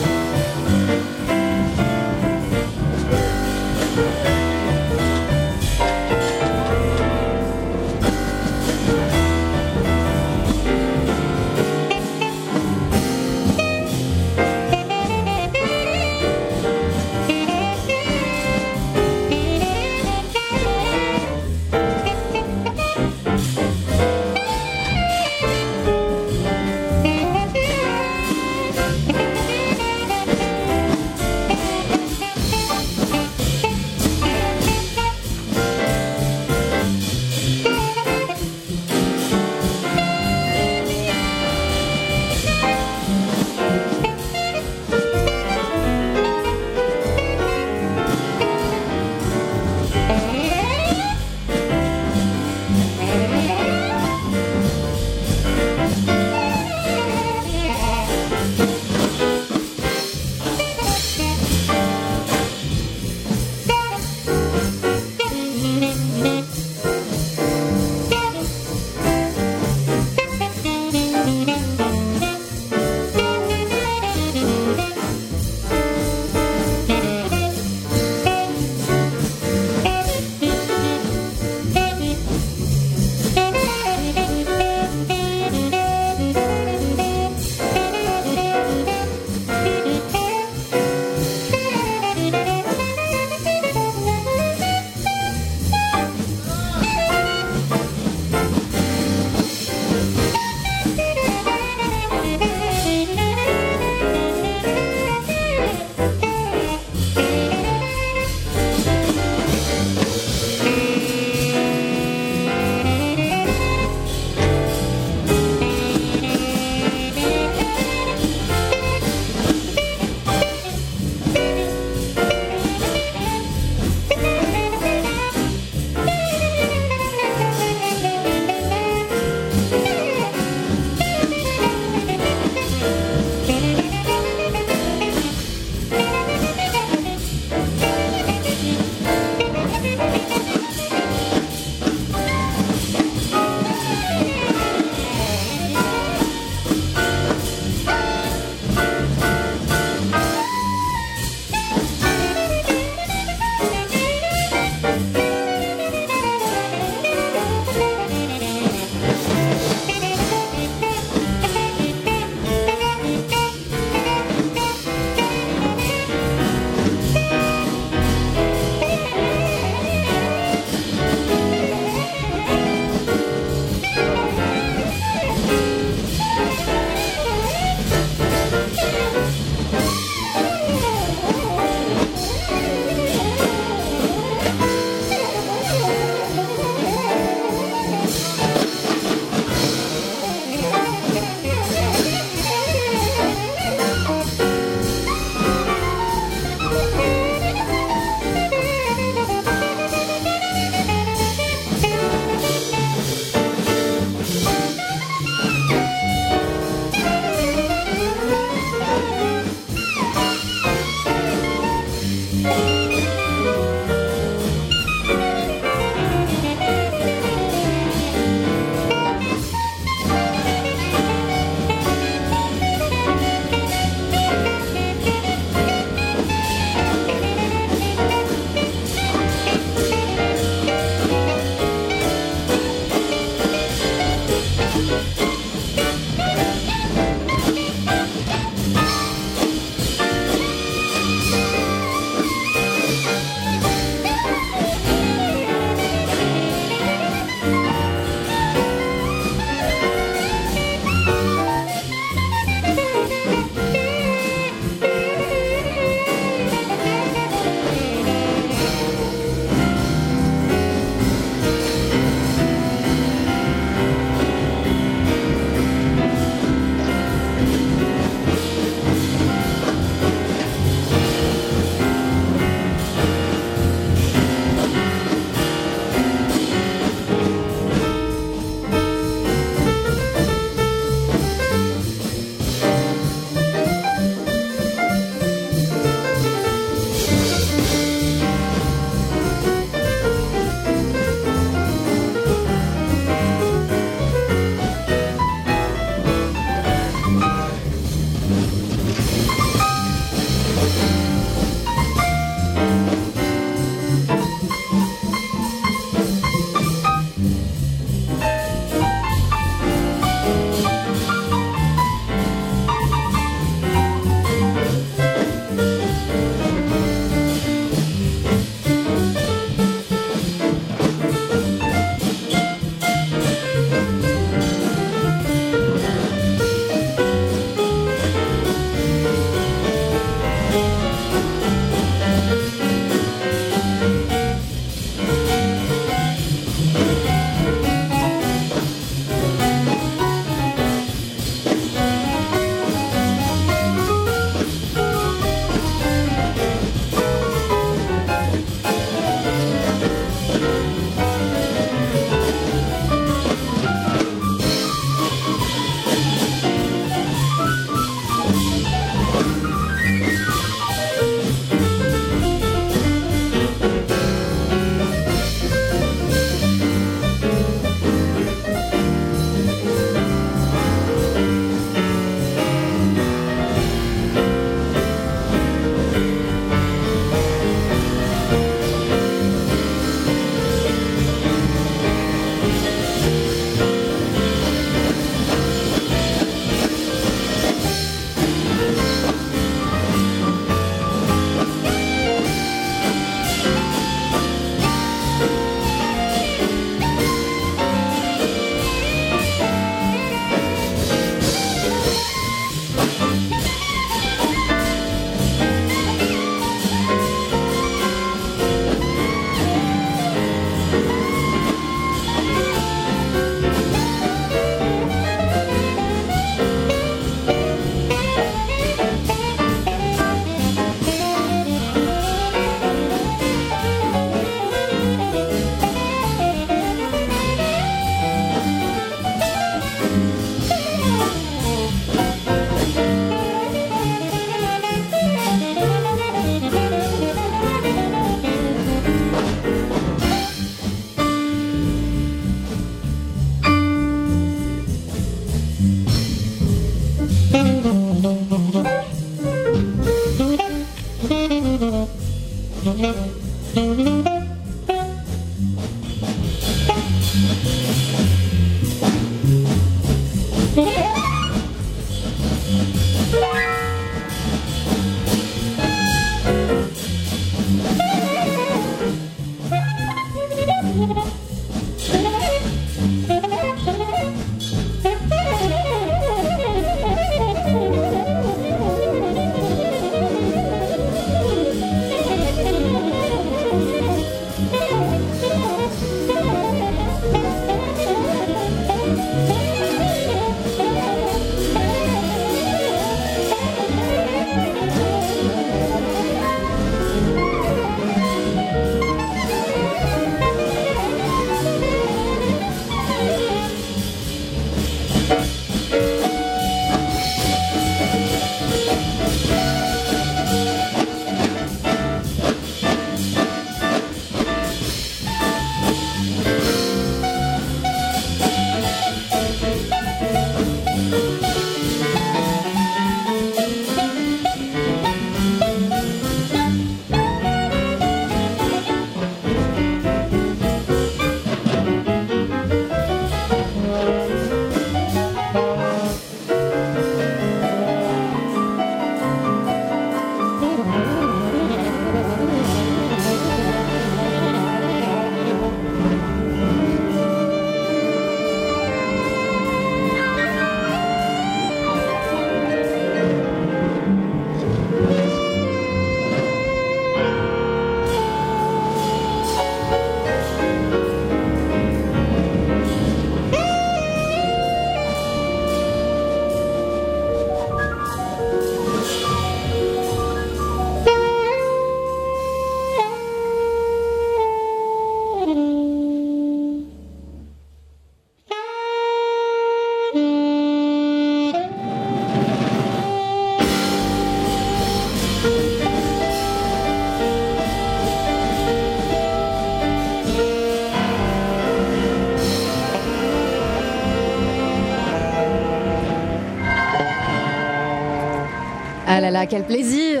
Là là, quel plaisir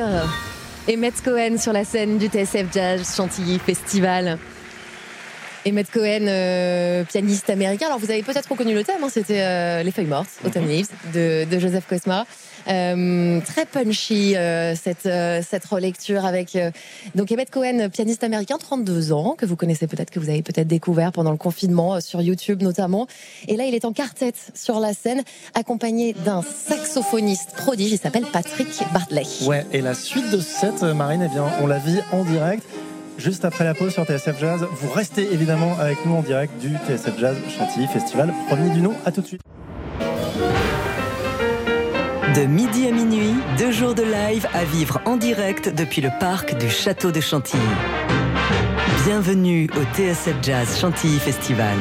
Emmett Cohen sur la scène du TSF Jazz Chantilly Festival. Emmett Cohen, euh, pianiste américain. Alors vous avez peut-être reconnu le thème, hein, c'était euh, Les Feuilles Mortes, Autumn Leaves, de, de Joseph Cosma. Euh, très punchy euh, cette euh, cette relecture avec donc Emmett Cohen, pianiste américain, 32 ans, que vous connaissez peut-être, que vous avez peut-être découvert pendant le confinement sur YouTube notamment. Et là, il est en quartet sur la scène, accompagné d'un saxophoniste prodige. Il s'appelle Patrick Bartley. Ouais, et la suite de cette Marine, eh bien, on la vit en direct. Juste après la pause sur TSF Jazz, vous restez évidemment avec nous en direct du TSF Jazz Chantilly Festival. Premier du nom, à tout de suite. De midi à minuit, deux jours de live à vivre en direct depuis le parc du Château de Chantilly. Bienvenue au TSF Jazz Chantilly Festival.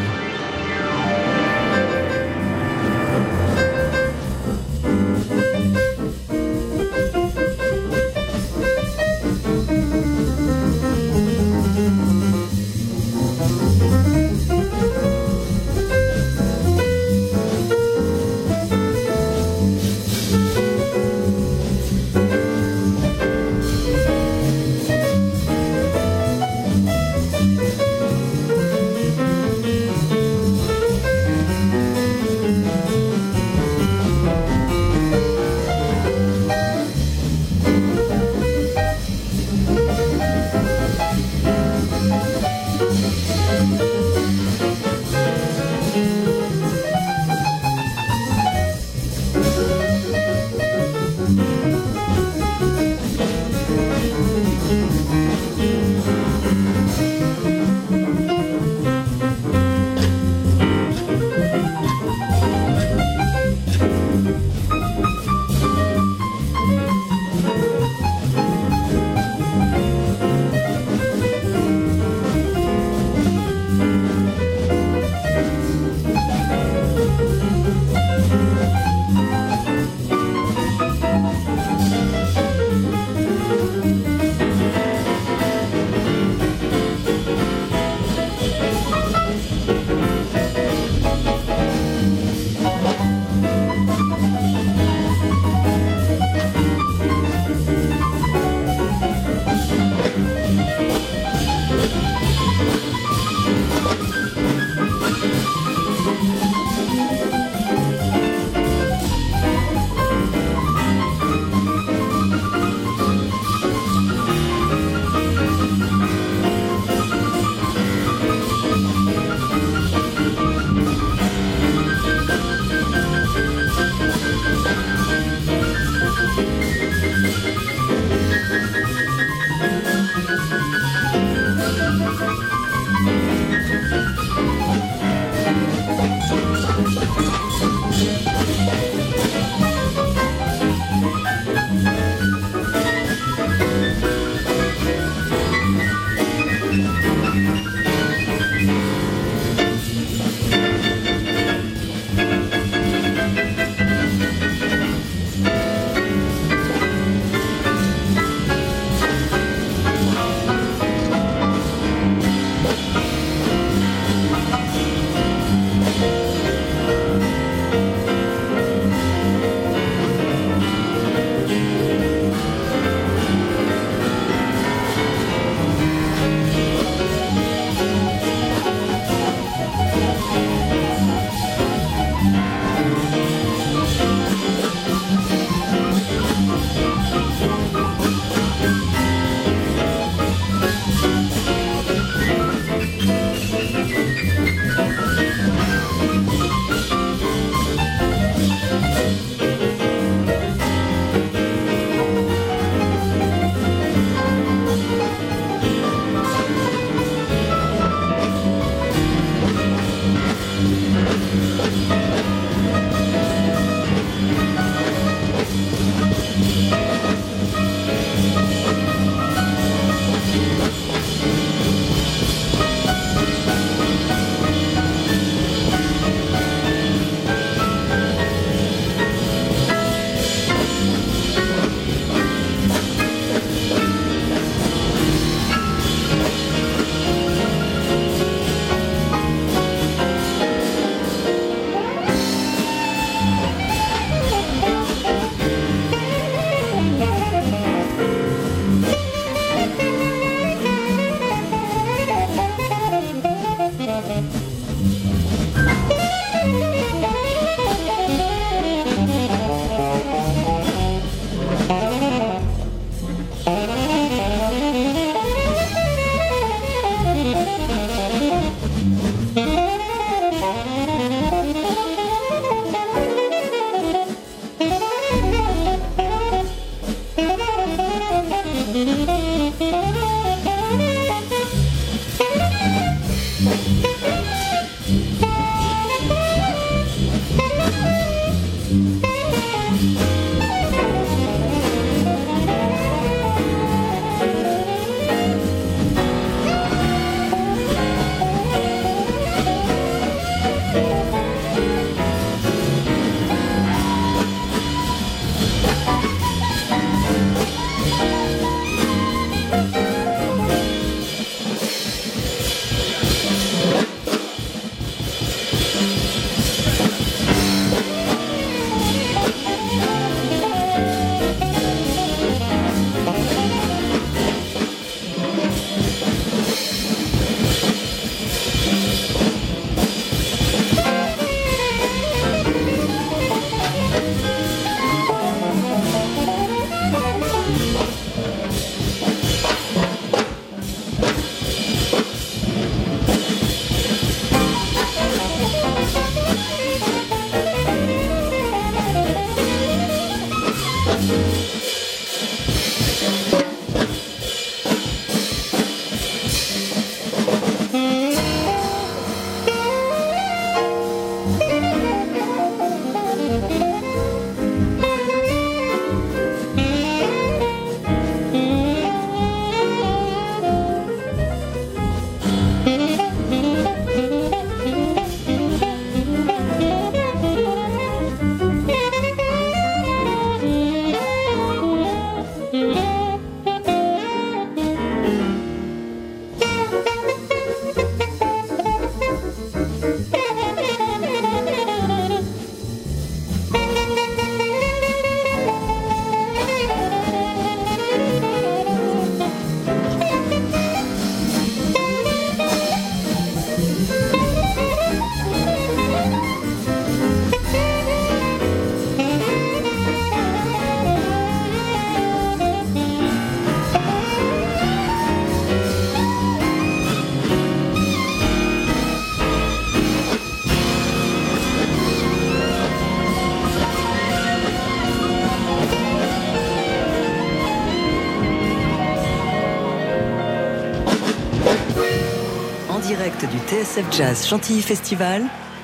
TSF Jazz Chantilly Festival,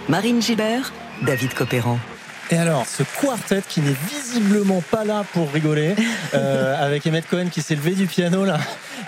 Marine Gilbert, David Copéran. Et alors, ce quartet qui n'est visiblement pas là pour rigoler, *laughs* euh, avec Emmett Cohen qui s'est levé du piano là,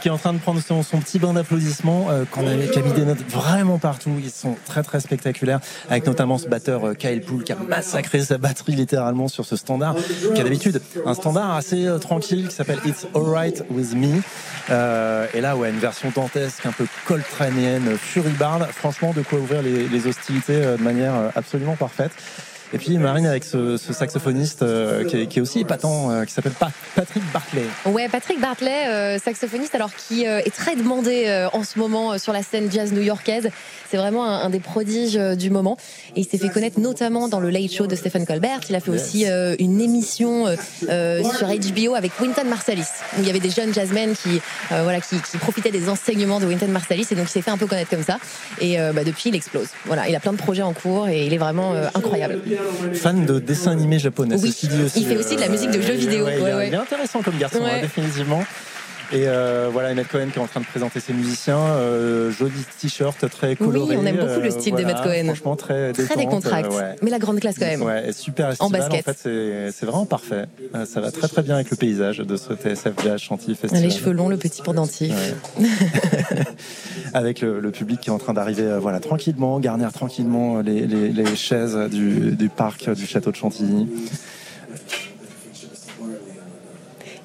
qui est en train de prendre son, son petit bain d'applaudissements, euh, qu'on avait, qui a mis des notes vraiment partout. Ils sont très très spectaculaires, avec notamment ce batteur euh, Kyle Poole qui a massacré sa batterie littéralement sur ce standard, qui a d'habitude un standard assez tranquille qui s'appelle It's Alright With Me. Euh, et là, ouais, une version dantesque, un peu coltranéenne, furibarde. Franchement, de quoi ouvrir les, les hostilités euh, de manière euh, absolument parfaite. Et puis Marine avec ce, ce saxophoniste euh, qui, est, qui est aussi épatant, euh, qui s'appelle Pa- Patrick Barclay. Ouais, Patrick Bartley, euh, saxophoniste, alors qui euh, est très demandé euh, en ce moment euh, sur la scène jazz new-yorkaise. C'est vraiment un, un des prodiges du moment. Et il s'est fait connaître notamment dans le Late Show de Stephen Colbert. Il a fait aussi euh, une émission euh, euh, sur HBO avec Wynton Marsalis, où il y avait des jeunes jazzmen qui, euh, voilà, qui, qui profitaient des enseignements de Wynton Marsalis. Et donc il s'est fait un peu connaître comme ça. Et euh, bah, depuis, il explose. Voilà, il a plein de projets en cours et il est vraiment euh, incroyable. Fan de dessins animés japonais. Oui, ceci dit aussi, il fait aussi de la musique de jeux vidéo. ouais, il, Ouais, est, ouais. il est intéressant comme garçon, hein, définitivement. Et euh, voilà, Emmett Cohen qui est en train de présenter ses musiciens. Euh, joli t-shirt très coloré. on aime beaucoup le style d'Emmett Cohen. Franchement, très Très décontracté, euh, ouais. mais la grande classe quand même. Ouais, super estival, en, basket. fait, c'est- vraiment parfait. Euh, Ça va très très bien avec le paysage de ce TSF Jazz Chantilly Festival. Les cheveux longs, le petit pendentif. Ouais. *laughs* avec le, le public qui est en train d'arriver euh, voilà, tranquillement, garnir tranquillement les, les- les chaises du, du parc du château de Chantilly.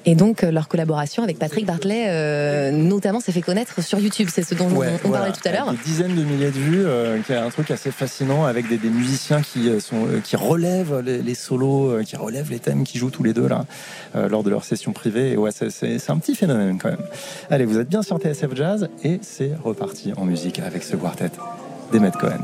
Et donc, euh, leur collaboration avec Patrick Bartley, euh, notamment, s'est fait connaître sur YouTube. C'est ce dont Ouais, on, on voilà. parlait tout à l'heure. Des dizaines de milliers de vues, euh, qui est un truc assez fascinant avec des, des musiciens qui sont euh, qui relèvent les, les solos, qui relèvent les thèmes, qui jouent tous les deux là lors de leur session privée. Et ouais, c'est- un petit phénomène quand même. Allez, vous êtes bien sur TSF Jazz et c'est reparti en musique avec ce quartet d'Emmett Cohen.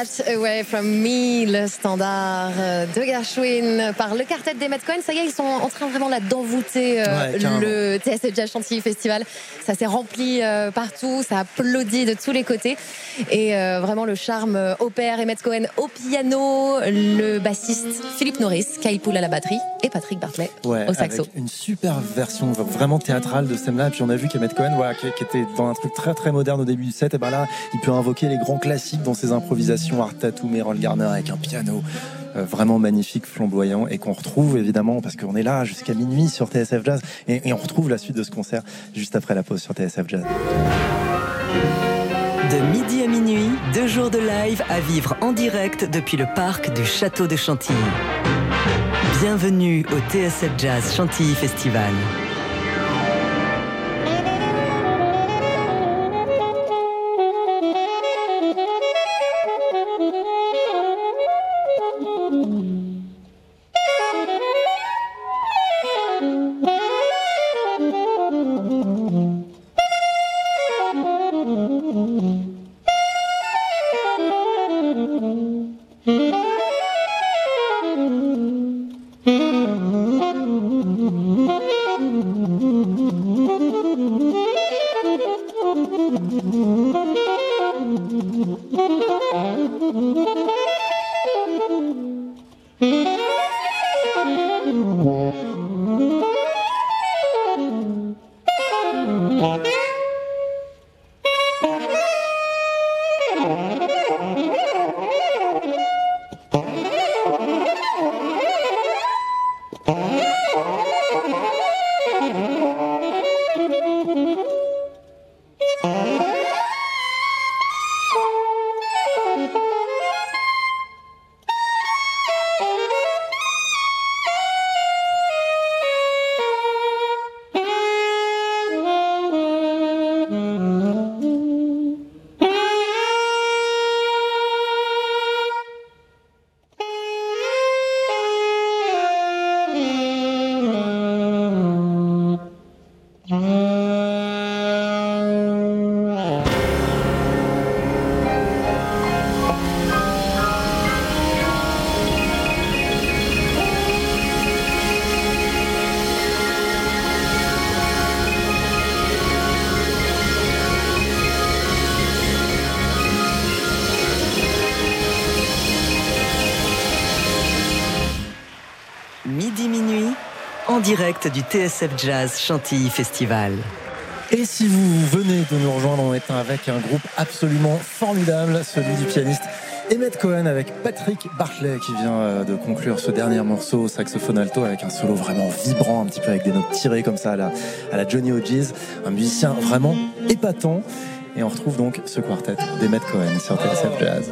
That Away From Me, le standard euh, de Gershwin par le quartet des Met Cohen. Ça y est, ils sont en train vraiment là d'envoûter euh, Ouais, le TSF Jazz Chantilly Festival. Ça s'est rempli euh, partout, ça applaudit de tous les côtés. Et euh, vraiment le charme euh, opère Emmett Cohen au piano, le bassiste Philippe Norris, Kai Poul à la batterie et Patrick Bartley Ouais, au saxo. avec une super version vraiment théâtrale de ce thème-là. Et Puis on a vu qu'Emmett Cohen, voilà, qui, qui était dans un truc très très moderne au début du set, et ben là, il peut invoquer les grands classiques dans ses improvisations, Art Tattoo, Garner avec un piano euh, vraiment magnifique, flamboyant, et qu'on retrouve évidemment parce qu'on est là jusqu'à minuit sur TSF Jazz, et on retrouve la suite de ce concert juste après la pause sur TSF Jazz. De midi à minuit, deux jours de live à vivre en direct depuis le parc du Château de Chantilly. Bienvenue au TSF Jazz Chantilly Festival. Du TSF Jazz Chantilly Festival. Et si vous venez de nous rejoindre, on est avec un groupe absolument formidable, celui du pianiste Emmett Cohen avec Patrick Bartley qui vient euh, de conclure ce dernier morceau au saxophone alto avec un solo vraiment vibrant, un petit peu avec des notes tirées comme ça à la, à la Johnny Hodges, un musicien vraiment épatant. Et on retrouve donc ce quartet d'Emmett Cohen sur TSF Jazz.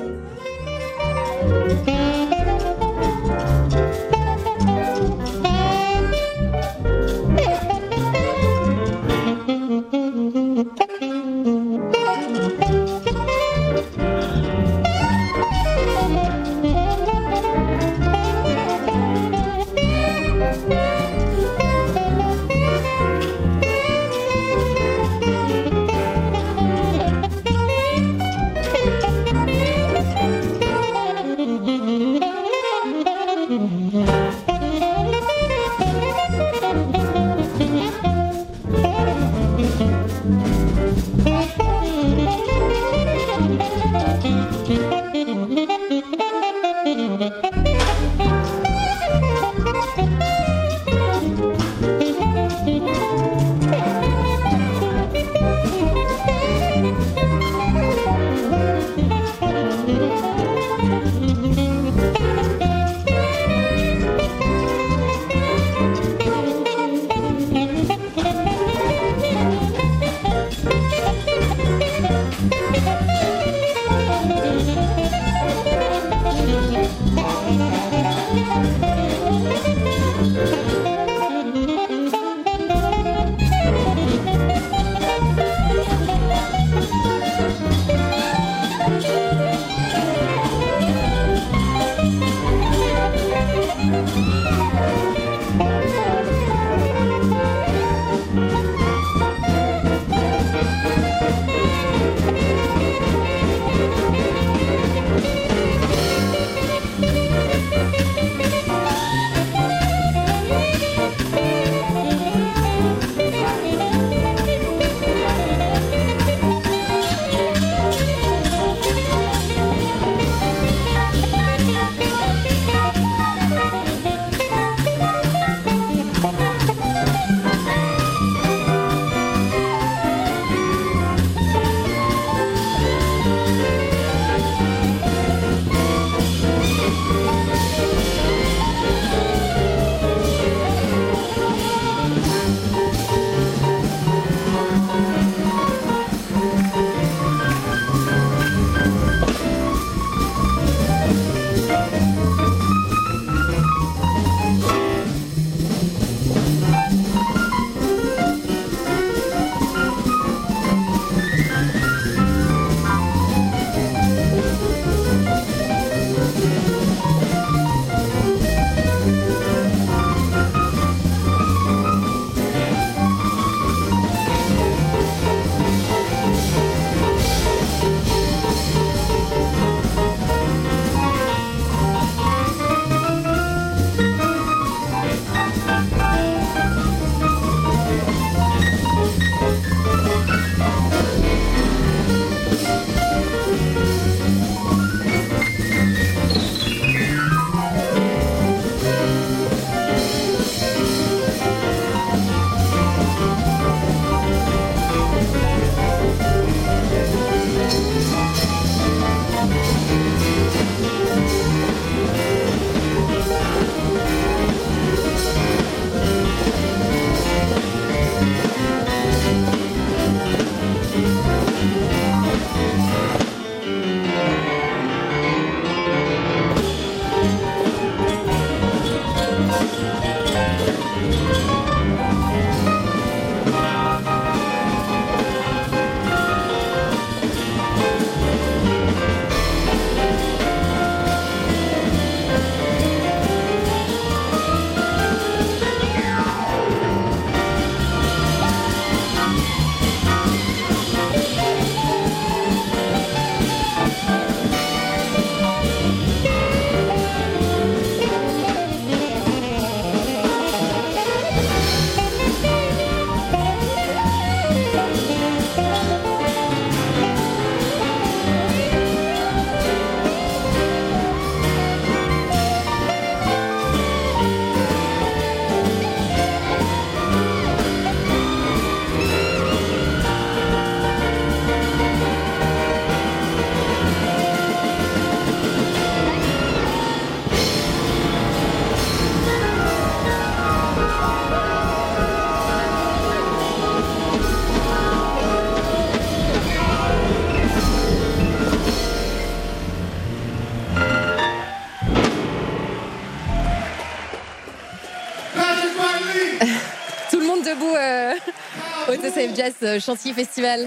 Jazz euh, Chantilly Festival.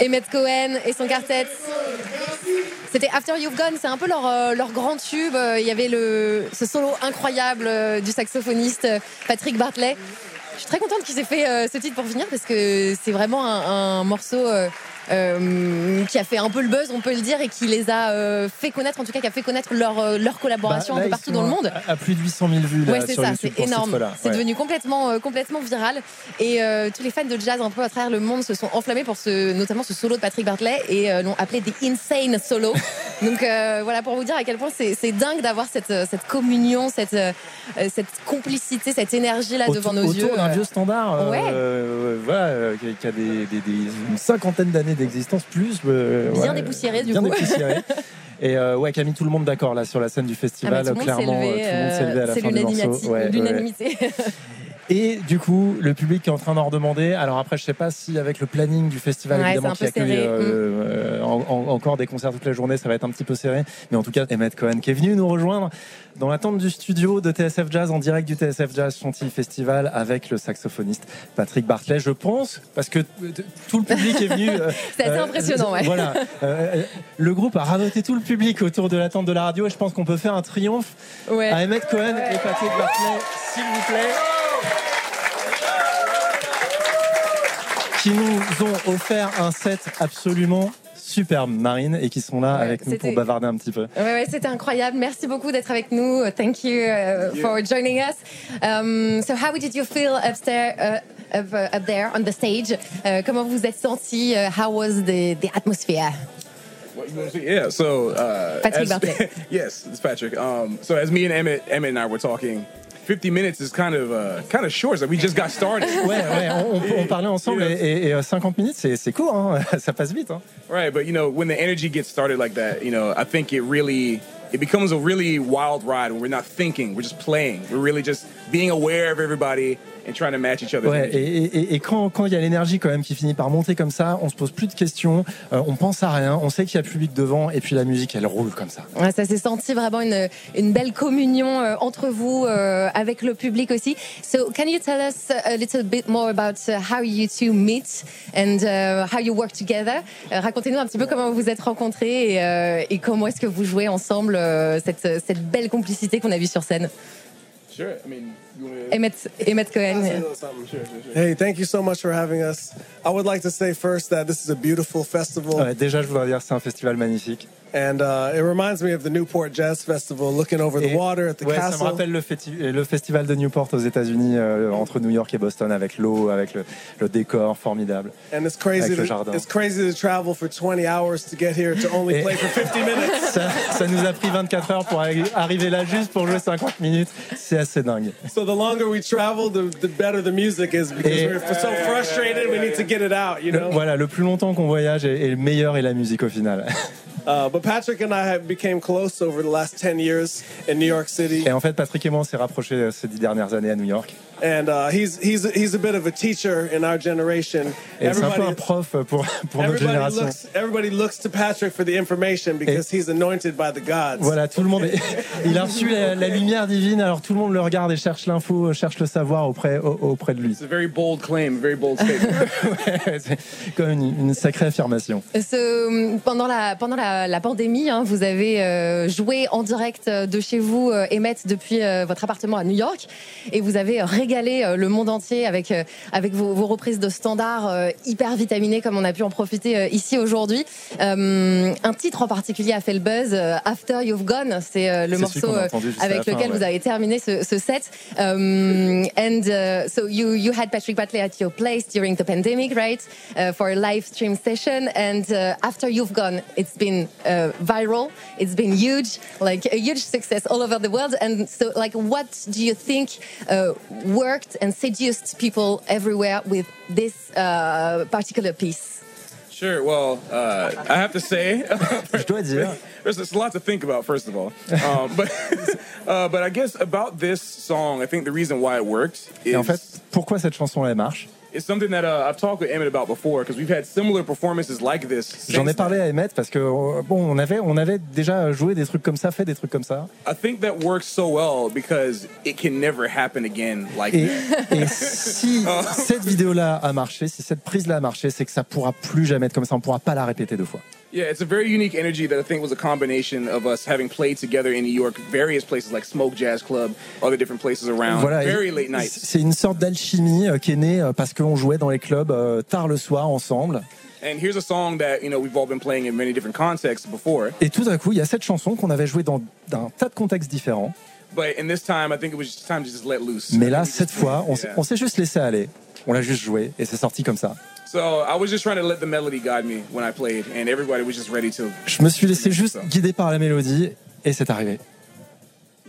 Emmett Cohen et son quartet. C'était After You've Gone, c'est un peu leur, euh, leur grand tube. Euh, Il y avait le, ce solo incroyable du saxophoniste Patrick Bartley. Je suis très contente qu'ils aient fait ce titre pour finir parce que c'est vraiment un morceau euh, qui a fait un peu le buzz, on peut le dire, et qui les a euh, fait connaître, en tout cas qui a fait connaître leur, euh, leur collaboration Bah, là, un peu partout dans le monde. À, à plus de 800 000 vues là, Ouais, c'est ça, c'est énorme. C'est Ouais. devenu complètement, euh, complètement viral. Et tous les fans de jazz un peu à travers le monde se sont enflammés pour ce, notamment ce solo de Patrick Bartley et l'ont appelé des insane solo. *laughs* Donc voilà pour vous dire à quel point c'est dingue d'avoir cette, cette communion, cette, cette complicité, cette énergie là devant nos autour yeux. d'un euh. vieux standard, Ouais. voilà, qui a- qui a des, des- des- une cinquantaine d'années d'existence plus. euh, Bien ouais, dépoussiéré, du bien coup. dépoussiéré. *laughs* Et euh, ouais, qui a mis tout le monde d'accord là sur la scène du Ah bah, festival. monde s'est clairement, levé, euh, tout le monde s'est levé à la fin du morceau. l'unanimité. Ouais. *laughs* Et du coup, le public est en train d'en redemander. Alors après, je sais pas si avec le planning du festival, Ouais, évidemment, qui accueille euh, en- en- encore des concerts toute la journée, ça va être un petit peu serré. Mais en tout cas, Emmett Cohen qui est venu nous rejoindre dans l'attente du studio de TSF Jazz, en direct du TSF Jazz Chantilly Festival, avec le saxophoniste Patrick Bartley, je pense, parce que tout le public est venu. euh, *laughs* C'est assez euh, impressionnant, ouais. Voilà. Euh, le groupe a radoté tout le public autour de l'attente de la radio et je pense qu'on peut faire un triomphe Ouais. à Emmett Cohen et Patrick Bartley, s'il vous plaît. Qui nous ont offert un set absolument superbe, Marine, et qui sont là Ouais, avec nous pour bavarder un petit peu. Ouais, ouais, c'était incroyable. Merci beaucoup d'être avec nous. Thank you uh, for joining us. Um, so, how did you feel upstairs, uh, up, uh, up there on the stage? Uh, comment vous vous êtes senti? Uh, how was the, the atmosphere? Yeah, so uh, Patrick as- *laughs* yes, it's Patrick. Um, so as me and Emmett, Emmett and I were talking, 50 minutes is kind of uh, kind of short. Like we just got started. *laughs* Ouais, ouais, on, on- on parlait ensemble et, et- et, euh, 50 minutes, c'est c'est court, hein, *laughs* ça passe vite. Hein. Right, but you know, when the energy gets started like that, you know, I think it really it becomes a really wild ride when we're not thinking, we're just playing. We're really just being aware of everybody and trying to match each other's Ouais, energy. et, et- et quand quand il y a l'énergie quand même qui finit par monter comme ça, on se pose plus de questions, euh, on pense à rien, on sait qu'il y a le public devant et puis la musique elle roule comme ça. Ouais, ça s'est senti vraiment une, une belle communion euh, entre vous, euh, avec le public aussi. So, can you tell us a little bit more about uh, how you two meet and uh, how you work together? Euh, Racontez-nous un petit peu comment vous vous êtes rencontrés et, euh, et comment est-ce que vous jouez ensemble euh, cette, cette belle complicité qu'on a vue sur scène. Sure. I mean, Emmett, Emmett Cohen. Hey, thank you so much for having us. I would like to say first that this is a beautiful festival, Ouais, déjà, je voudrais dire que c'est un festival magnifique. and uh, it reminds me of the Newport Jazz Festival, looking over the Et- water at the ouais, ça me castle. rappelle le, festi- le festival de Newport aux États-Unis, euh, entre New York et Boston, avec l'eau, avec le, le décor formidable. And it's crazy. Avec le To, jardin. it's crazy to travel for 20 hours to get here to only Et- play for 50 minutes. *laughs* Ça, ça nous a pris 24 heures pour arri- arriver là juste pour jouer 50 minutes. C'est assez dingue. So the longer we travel, the, the better the music is because Et- we're so frustrated. We need to get it out, you know? Voilà, le plus longtemps qu'on voyage et, et le meilleur est la musique au final. *laughs* Uh, but Patrick and I have became close over the last 10 years in New York City, Et en fait, Patrick et moi, on s'est rapprochés euh, ces dix dernières années à New York. And uh, he's he's he's a bit of a teacher in our generation. Et c'est un peu un prof pour, pour notre Everybody génération. looks, everybody looks to Patrick for the information because he's anointed by the gods. Voilà, tout le monde. est- il a reçu la, la lumière divine, alors tout le monde le regarde et cherche l'info, cherche le savoir auprès, au- auprès de lui. It's a very bold claim, a very bold statement. *laughs* Ouais, c'est comme une, une sacrée affirmation. Ce- pendant la, pendant la, la pandémie, hein, vous avez euh, joué en direct euh, de chez vous, euh, Emmett, depuis euh, votre appartement à New York, et vous avez euh, régalé euh, le monde entier avec, euh, avec vos, vos reprises de standards euh, hyper vitaminées, comme on a pu en profiter ici aujourd'hui. Un titre en particulier a fait le buzz, After You've Gone, c'est le morceau avec fin, lequel ouais. vous avez terminé ce, ce set. Um, and uh, so you you had Patrick Batley at your place during the pandemic, right? Uh, for a live stream session. And uh, after you've gone, it's been uh, viral. It's been huge, like a huge success all over the world. And so, like, what do you think uh, worked and seduced people everywhere with this uh, particular piece? Sure. Well, uh, I have to say, Je dois dire. there's, there's a lot to think about. First of all, *laughs* um, but *laughs* uh, but I guess about this song, I think the reason why it worked is Et en fait, pourquoi cette chanson elle marche It's something that uh, I've talked with Emmett about before because we've had similar performances like this. J'en ai parlé à Emmett parce que euh, bon, on avait, on avait déjà joué des trucs comme ça, fait des trucs comme ça. I think that works so well because it can never happen again like Et, that. *laughs* et si *laughs* cette vidéo-là a marché, si cette prise-là a marché, c'est que ça pourra plus jamais être comme ça. On pourra pas la répéter deux fois. Yeah, it's a very unique energy that I think was a combination of us having played together in New York, various places like Smoke Jazz Club, other different places around, Voilà, very late nights. C'est une sorte d'alchimie euh, qui est née euh, parce qu'on jouait dans les clubs euh, tard le soir ensemble. And here's a song that you know we've all been playing in many different contexts before, Et tout d'un coup, il y a cette chanson qu'on avait jouée dans un tas de contextes différents. but in this time, I think it was just time to just let loose. Mais là, cette fois, on, yeah. on s'est juste laissé aller. On l'a juste joué et c'est sorti comme ça. So I was just trying to let the melody guide me when I played, and everybody was just ready to. Je me suis laissé juste guider par la mélodie et c'est arrivé.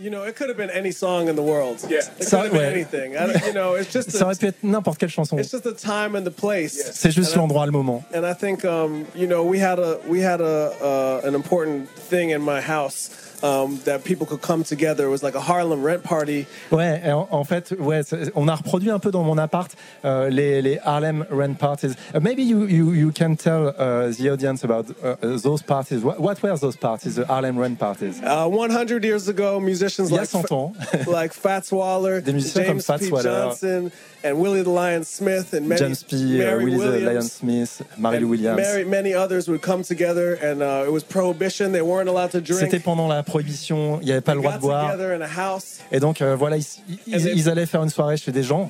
You know, it could have been any song in the world. Yeah. It Ça- could have been ouais. anything. I don't, you know, it's just Ça aurait the, pu être n'importe quelle chanson. it's just the time and the place. C'est juste And I- l'endroit, le moment. And I think, um, you know, we had a we had a uh, an important thing in my house um, that people could come together. It was like a Harlem rent party. Ouais, en, fait, ouais, on a reproduit un peu dans mon appart euh, les, les Harlem Rent Parties. Uh, maybe you, you, you can tell uh, the audience about uh, those parties. What, what were those parties, the Harlem Rent Parties? Uh, 100 years ago, musicians Il y a like 100 ans. *laughs* like Fats Waller, Des musiciens comme James Fats P. Waller. Johnson, and Willie the Lion Smith, and many, James P., uh, Mary Willie the Williams. Lion Smith, Mary Williams. Mary, many others would come together, and uh, it was prohibition. They weren't allowed to drink. C'était pendant la prohibition, il n'y avait pas le droit de boire. Et donc, euh, voilà, ils, allaient faire une soirée chez des gens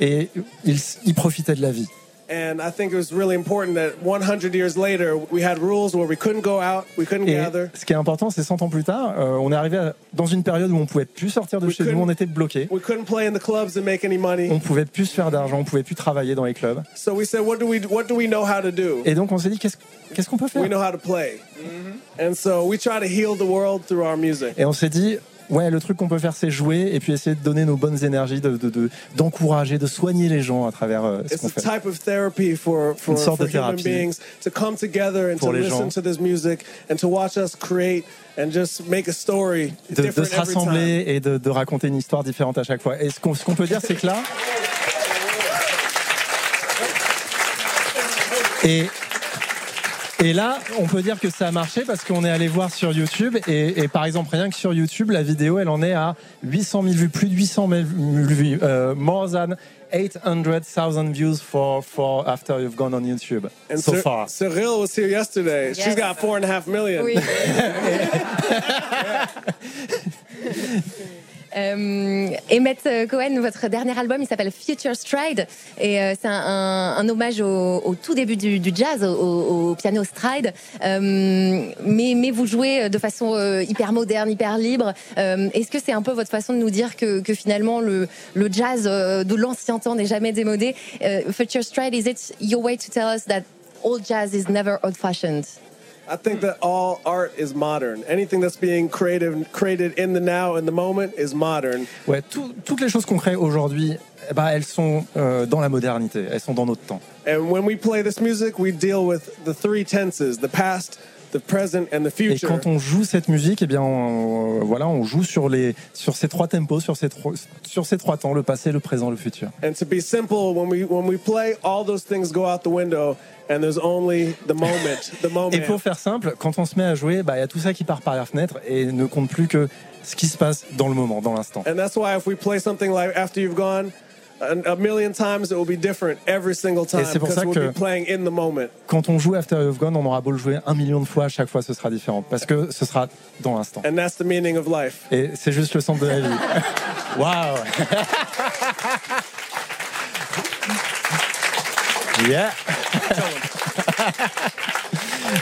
et ils, ils profitaient de la vie. And I think it was really important that 100 years later, we had rules where we couldn't go out, we couldn't Et gather, ce qui est important, c'est 100 ans plus tard, euh, on est arrivé à- dans une période où on pouvait plus sortir de We chez nous, couldn't- on était bloqué. we couldn't play in the clubs and make any money. on pouvait plus se faire d'argent, on pouvait plus travailler dans les clubs. So we said, what do we what do we know how to do? Et donc on s'est dit qu'est-ce qu'est-ce qu'on peut faire? We know how to play. And so we try to heal the world through our music. Et on s'est dit ouais le truc qu'on peut faire c'est jouer et puis essayer de donner nos bonnes énergies, de de- de- d'encourager, de, soigner les gens à travers euh, ce qu'on a fait. type of therapy for, for, Une sorte for de human thérapie beings to come together and to pour les listen gens. to this music and to watch us create and just make a story De, se rassembler et de, de raconter une histoire différente à chaque fois. Et ce qu'on ce qu'on peut dire, c'est que là. *laughs* Et, et là, on peut dire que ça a marché parce qu'on est allé voir sur YouTube. Et, et par exemple, rien que sur YouTube, la vidéo, elle en est à 800 000 vues, plus de 800 000 vues, euh, more than 800,000 views for, for after you've gone on YouTube And so far. Cyril was here yesterday. She's Yes. got four and a half million. Oui. *laughs* *laughs* Euh, Emmett Cohen, votre dernier album, il s'appelle Future Stride et euh, c'est un, hommage au, tout début du, jazz, au, piano stride. Euh, mais, vous jouez de façon euh, hyper moderne, hyper libre. Euh, Est-ce que c'est un peu votre façon de nous dire que, finalement le, le jazz euh, de l'ancien temps n'est jamais démodé? Euh, Future Stride, is it your way to tell us that old jazz is never old-fashioned? I think that all art is modern. Anything that's being creative, created in the now, in the moment, is modern. Ouais, tout- toutes les choses qu'on crée aujourd'hui, eh ben, elles sont euh, dans la modernité, elles sont dans notre temps. And when we play this music, we deal with the three tenses: the past, the present, and the Et future. quand on joue cette musique, eh bien, on, euh, voilà, on joue sur les, sur ces trois tempos, sur ces trois, sur ces trois temps, le passé, le présent, le futur. And to be simple, when we when we play, all those things go out the window, and there's only the moment, *laughs* the moment. Et pour faire simple, quand on se met à jouer, bah, il y a tout ça qui part par la fenêtre et ne compte plus que ce qui se passe dans le moment, dans l'instant. And that's why if we play something like After You've Gone, a, a million times it will be different every single time c'est pour because ça we'll que- be playing in the moment. Quand on joue After You've Gone, on aura beau le jouer un million de fois, à chaque fois ce sera différent parce que ce sera dans l'instant. And that's the meaning of life. Et c'est juste le centre de la vie. *laughs* Waouh! Yeah!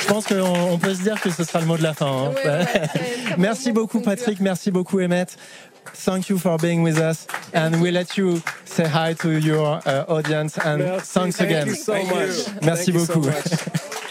Je pense qu'on on peut se dire que ce sera le mot de la fin. hein. Ouais, ouais, *laughs* merci beaucoup. Patrick, merci beaucoup Emmett. Thank you for being with us, and we let you say hi to your uh, audience. And Merci. thanks again. Thank you so much. Merci Thank beaucoup. So much.